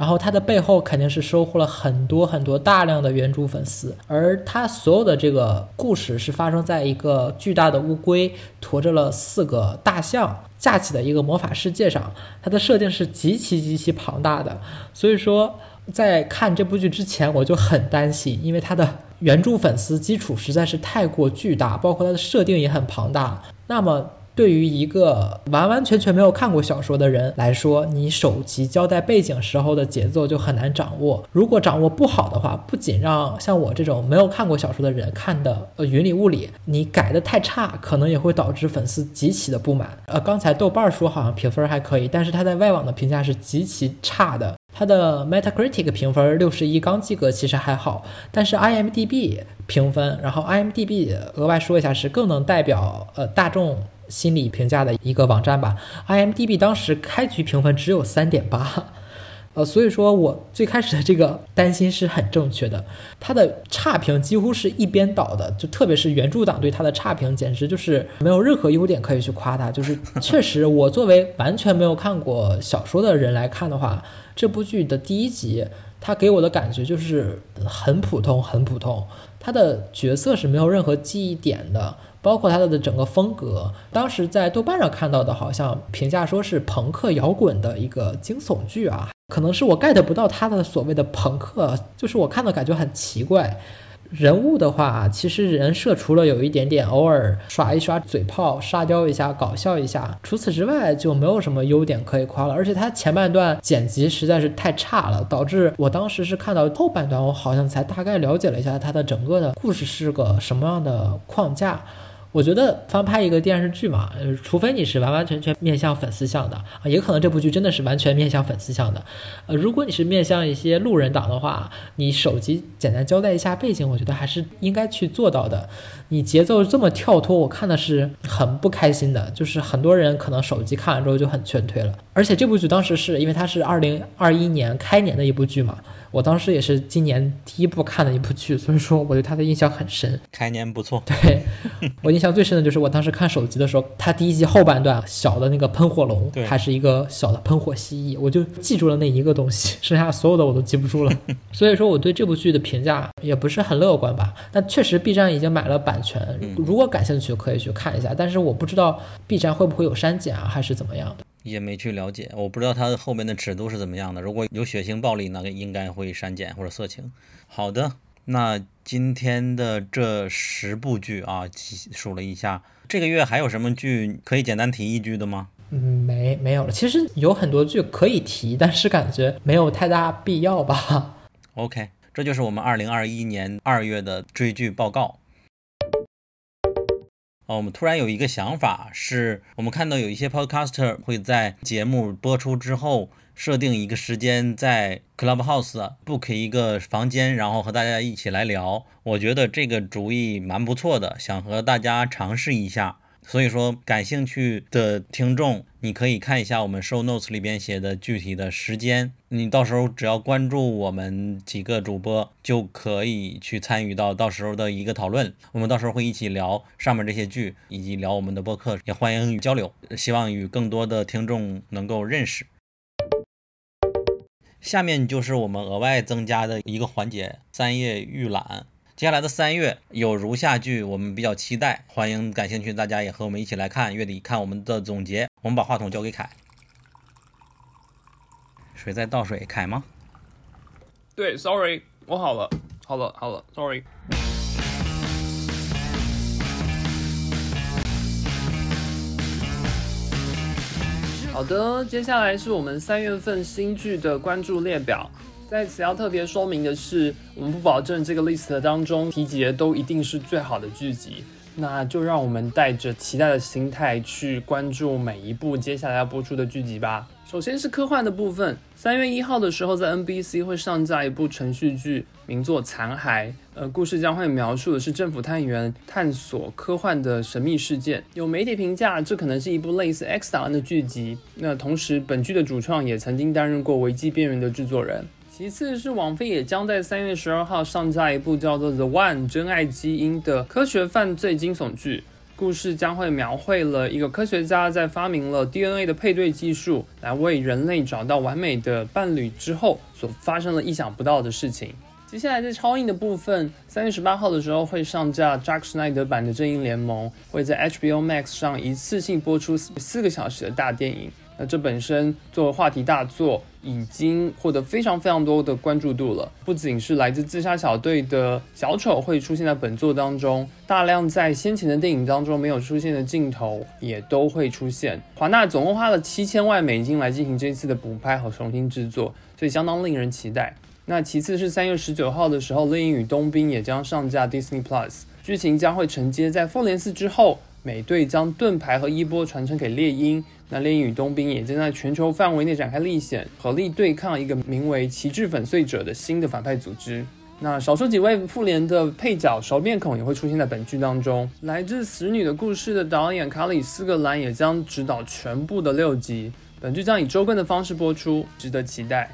然后它的背后肯定是收获了很多很多大量的原著粉丝，而它所有的这个故事是发生在一个巨大的乌龟驮着了四个大象架起的一个魔法世界上，它的设定是极其极其庞大的，所以说在看这部剧之前我就很担心，因为它的原著粉丝基础实在是太过巨大，包括它的设定也很庞大，那么。对于一个完完全全没有看过小说的人来说，你首集交代背景时候的节奏就很难掌握。如果掌握不好的话，不仅让像我这种没有看过小说的人看的呃云里雾里，你改的太差，可能也会导致粉丝极其的不满。呃，刚才豆瓣说好像评分还可以，但是他在外网的评价是极其差的。它的 Metacritic 评分六十一，刚及格，其实还好。但是 IMDB 评分，然后 IMDB 额外说一下是更能代表呃大众心理评价的一个网站吧。IMDB 当时开局评分只有三点八，呃，所以说我最开始的这个担心是很正确的。它的差评几乎是一边倒的，就特别是原著党对它的差评，简直就是没有任何优点可以去夸它。就是 确实，我作为完全没有看过小说的人来看的话，这部剧的第一集，它给我的感觉就是很普通，很普通。它的角色是没有任何记忆点的，包括他的整个风格。当时在豆瓣上看到的，好像评价说是朋克摇滚的一个惊悚剧啊，可能是我 get 不到他的所谓的朋克，就是我看的感觉很奇怪。人物的话，其实人设除了有一点点偶尔耍一耍嘴炮、沙雕一下、搞笑一下，除此之外就没有什么优点可以夸了。而且他前半段剪辑实在是太差了，导致我当时是看到后半段，我好像才大概了解了一下他的整个的故事是个什么样的框架。我觉得翻拍一个电视剧嘛，呃，除非你是完完全全面向粉丝向的啊，也可能这部剧真的是完全面向粉丝向的。呃，如果你是面向一些路人党的话，你手机简单交代一下背景，我觉得还是应该去做到的。你节奏这么跳脱，我看的是很不开心的。就是很多人可能手机看完之后就很劝退了。而而且这部剧当时是因为它是二零二一年开年的一部剧嘛，我当时也是今年第一部看的一部剧，所以说我对它的印象很深。开年不错，对我印象最深的就是我当时看手机的时候，它第一集后半段小的那个喷火龙，还是一个小的喷火蜥蜴，我就记住了那一个东西，剩下所有的我都记不住了。所以说我对这部剧的评价也不是很乐观吧。但确实 B 站已经买了版权，如果感兴趣可以去看一下，但是我不知道 B 站会不会有删减啊，还是怎么样的。也没去了解，我不知道它后面的尺度是怎么样的。如果有血腥暴力，那个应该会删减或者色情。好的，那今天的这十部剧啊，数了一下，这个月还有什么剧可以简单提一句的吗？嗯，没没有了。其实有很多剧可以提，但是感觉没有太大必要吧。OK，这就是我们二零二一年二月的追剧报告。哦，我们突然有一个想法，是我们看到有一些 podcaster 会在节目播出之后设定一个时间，在 Clubhouse book 一个房间，然后和大家一起来聊。我觉得这个主意蛮不错的，想和大家尝试一下。所以说，感兴趣的听众，你可以看一下我们 show notes 里边写的具体的时间。你到时候只要关注我们几个主播，就可以去参与到到时候的一个讨论。我们到时候会一起聊上面这些剧，以及聊我们的播客，也欢迎与交流。希望与更多的听众能够认识。下面就是我们额外增加的一个环节——三页预览。接下来的三月有如下剧，我们比较期待，欢迎感兴趣大家也和我们一起来看。月底看我们的总结。我们把话筒交给凯。谁在倒水？凯吗？对，sorry，我好了，好了，好了，sorry。好的，接下来是我们三月份新剧的关注列表。在此要特别说明的是，我们不保证这个 list 当中提及的都一定是最好的剧集，那就让我们带着期待的心态去关注每一部接下来要播出的剧集吧。首先是科幻的部分，三月一号的时候，在 NBC 会上架一部程序剧，名作《残骸》。呃，故事将会描述的是政府探员探索科幻的神秘事件。有媒体评价，这可能是一部类似《X 档案》的剧集。那同时，本剧的主创也曾经担任过《维基边缘》的制作人。其次是网飞也将在三月十二号上架一部叫做《The One 真爱基因》的科学犯罪惊悚剧。故事将会描绘了一个科学家在发明了 DNA 的配对技术，来为人类找到完美的伴侣之后，所发生了意想不到的事情。接下来在超映的部分，三月十八号的时候会上架扎克施奈德版的《正义联盟》，会在 HBO Max 上一次性播出四个小时的大电影。那这本身作为话题大作，已经获得非常非常多的关注度了。不仅是来自自杀小队的小丑会出现在本作当中，大量在先前的电影当中没有出现的镜头也都会出现。华纳总共花了七千万美金来进行这次的补拍和重新制作，所以相当令人期待。那其次是三月十九号的时候，《猎鹰与冬兵》也将上架 Disney Plus，剧情将会承接在复联四之后，美队将盾牌和衣钵传承给猎鹰。那猎鹰与冬兵也正在全球范围内展开历险，合力对抗一个名为旗帜粉碎者的新的反派组织。那少数几位复联的配角熟面孔也会出现在本剧当中。来自《死女的故事》的导演卡里斯格兰也将执导全部的六集。本剧将以周更的方式播出，值得期待。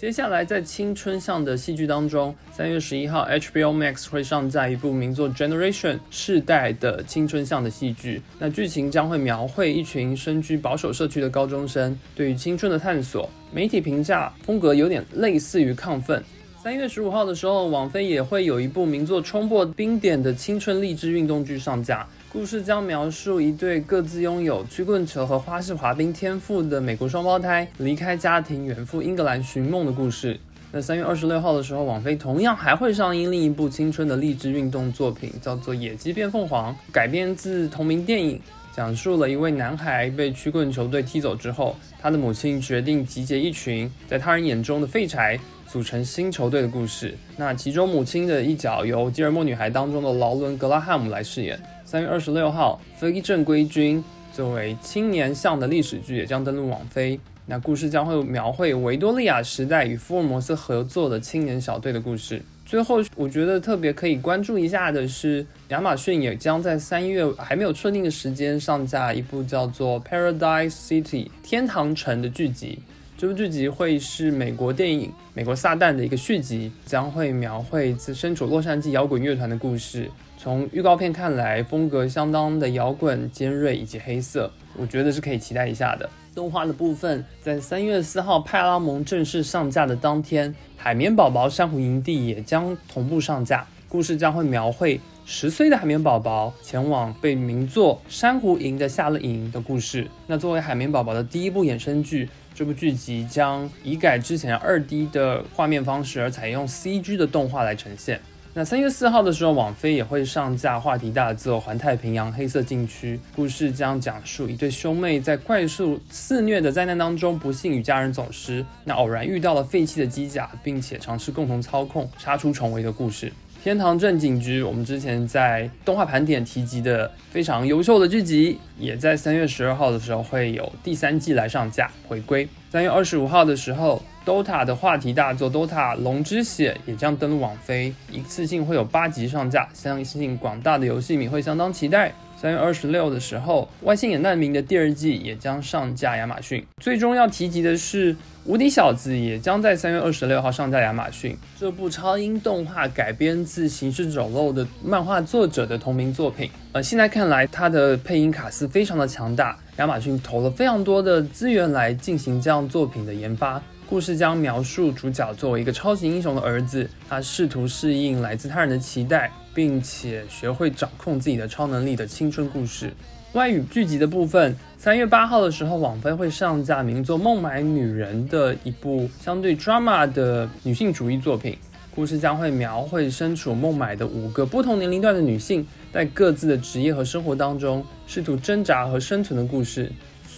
接下来，在青春向的戏剧当中，三月十一号，HBO Max 会上架一部名作《Generation》世代的青春向的戏剧。那剧情将会描绘一群身居保守社区的高中生对于青春的探索。媒体评价风格有点类似于《亢奋》。三月十五号的时候，网飞也会有一部名作《冲破冰点》的青春励志运动剧上架。故事将描述一对各自拥有曲棍球和花式滑冰天赋的美国双胞胎离开家庭远赴英格兰寻梦的故事。那三月二十六号的时候，网飞同样还会上映另一部青春的励志运动作品，叫做《野鸡变凤凰》，改编自同名电影，讲述了一位男孩被曲棍球队踢走之后，他的母亲决定集结一群在他人眼中的废柴。组成新球队的故事。那其中母亲的一角由《吉尔莫女孩》当中的劳伦·格拉汉姆来饰演。三月二十六号，《非正规军》作为青年向的历史剧也将登陆网飞。那故事将会描绘维多利亚时代与福尔摩斯合作的青年小队的故事。最后，我觉得特别可以关注一下的是，亚马逊也将在三月还没有确定的时间上架一部叫做《Paradise City》天堂城的剧集。这部剧集会是美国电影《美国撒旦》的一个续集，将会描绘自身处洛杉矶摇滚乐团的故事。从预告片看来，风格相当的摇滚、尖锐以及黑色，我觉得是可以期待一下的。动画的部分，在三月四号派拉蒙正式上架的当天，《海绵宝宝珊瑚营地》也将同步上架。故事将会描绘十岁的海绵宝宝前往被名作珊瑚营的夏令营的故事。那作为海绵宝宝的第一部衍生剧，这部剧集将以改之前二 D 的画面方式，而采用 CG 的动画来呈现。那三月四号的时候，网飞也会上架话题大作《环太平洋黑色禁区》，故事将讲述一对兄妹在怪兽肆虐的灾难当中，不幸与家人走失，那偶然遇到了废弃的机甲，并且尝试共同操控，杀出重围的故事。天堂镇警局，我们之前在动画盘点提及的非常优秀的剧集，也在三月十二号的时候会有第三季来上架回归。三月二十五号的时候，DOTA 的话题大作《DOTA 龙之血》也将登陆网飞，一次性会有八集上架，相信广大的游戏迷会相当期待。三月二十六的时候，《外星野难民》的第二季也将上架亚马逊。最终要提及的是，《无敌小子》也将在三月二十六号上架亚马逊。这部超英动画改编自《行尸走肉》的漫画作者的同名作品。呃，现在看来，它的配音卡司非常的强大，亚马逊投了非常多的资源来进行这样作品的研发。故事将描述主角作为一个超级英雄的儿子，他试图适应来自他人的期待。并且学会掌控自己的超能力的青春故事。外语剧集的部分，三月八号的时候，网飞会上架名作《孟买女人》的一部相对 drama 的女性主义作品。故事将会描绘身处孟买的五个不同年龄段的女性，在各自的职业和生活当中试图挣扎和生存的故事。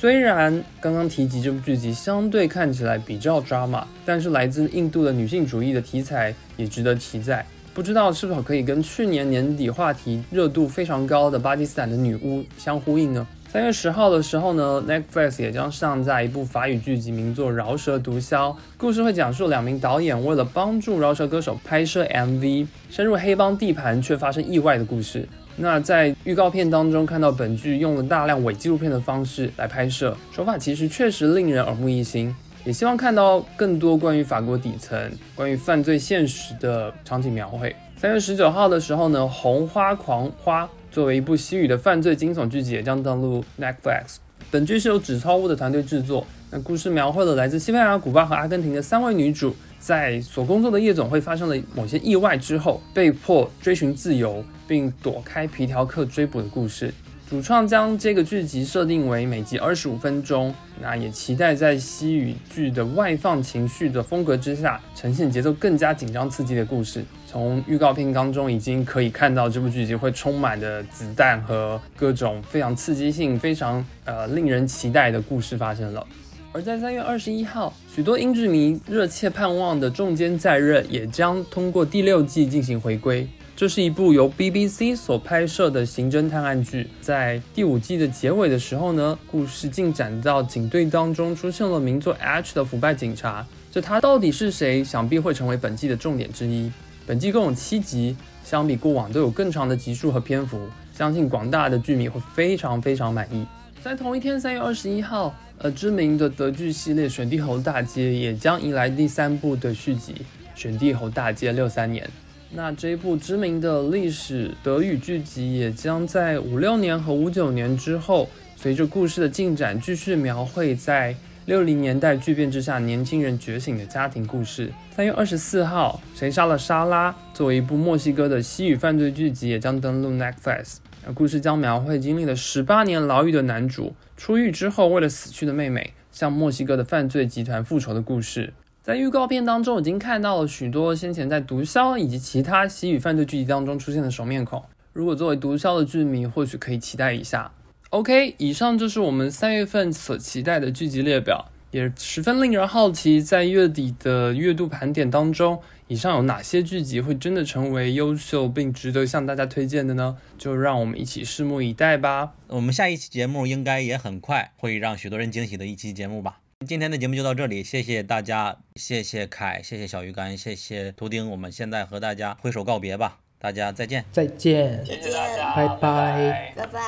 虽然刚刚提及这部剧集相对看起来比较 drama，但是来自印度的女性主义的题材也值得期待。不知道是否可以跟去年年底话题热度非常高的巴基斯坦的女巫相呼应呢？三月十号的时候呢，Netflix 也将上架一部法语剧集，名作《饶舌毒枭》。故事会讲述两名导演为了帮助饶舌歌手拍摄 MV，深入黑帮地盘却发生意外的故事。那在预告片当中看到本剧用了大量伪纪录片的方式来拍摄，手法其实确实令人耳目一新。也希望看到更多关于法国底层、关于犯罪现实的场景描绘。三月十九号的时候呢，《红花狂花》作为一部西语的犯罪惊悚剧集，也将登陆 Netflix。本剧是由纸钞屋的团队制作。那故事描绘了来自西班牙、古巴和阿根廷的三位女主，在所工作的夜总会发生了某些意外之后，被迫追寻自由，并躲开皮条客追捕的故事。主创将这个剧集设定为每集二十五分钟，那也期待在西语剧的外放情绪的风格之下，呈现节奏更加紧张刺激的故事。从预告片当中已经可以看到，这部剧集会充满的子弹和各种非常刺激性、非常呃令人期待的故事发生了。而在三月二十一号，许多英剧迷热切盼望的《重监在任》也将通过第六季进行回归。这是一部由 BBC 所拍摄的刑侦探案剧，在第五季的结尾的时候呢，故事进展到警队当中出现了名作 H 的腐败警察，这他到底是谁？想必会成为本季的重点之一。本季共有七集，相比过往都有更长的集数和篇幅，相信广大的剧迷会非常非常满意。在同一天，三月二十一号，呃，知名的德剧系列《选帝侯大街》也将迎来第三部的续集，《选帝侯大街六三年》。那这一部知名的历史德语剧集也将在五六年和五九年之后，随着故事的进展，继续描绘在六零年代巨变之下年轻人觉醒的家庭故事。三月二十四号，《谁杀了莎拉》作为一部墨西哥的西语犯罪剧集，也将登陆 Netflix。那故事将描绘经历了十八年牢狱的男主出狱之后，为了死去的妹妹向墨西哥的犯罪集团复仇的故事。在预告片当中，已经看到了许多先前在《毒枭》以及其他西语犯罪剧集当中出现的熟面孔。如果作为《毒枭》的剧迷，或许可以期待一下。OK，以上就是我们三月份所期待的剧集列表，也十分令人好奇，在月底的月度盘点当中，以上有哪些剧集会真的成为优秀并值得向大家推荐的呢？就让我们一起拭目以待吧。我们下一期节目应该也很快会让许多人惊喜的一期节目吧。今天的节目就到这里，谢谢大家，谢谢凯，谢谢小鱼干，谢谢图钉，我们现在和大家挥手告别吧，大家再见，再见，谢谢大家，拜拜拜拜。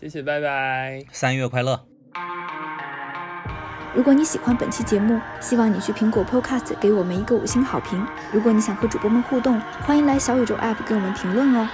谢谢，拜拜。三月快乐。如果你喜欢本期节目，希望你去苹果 Podcast 给我们一个五星好评。如果你想和主播们互动，欢迎来小宇宙 App 给我们评论哦。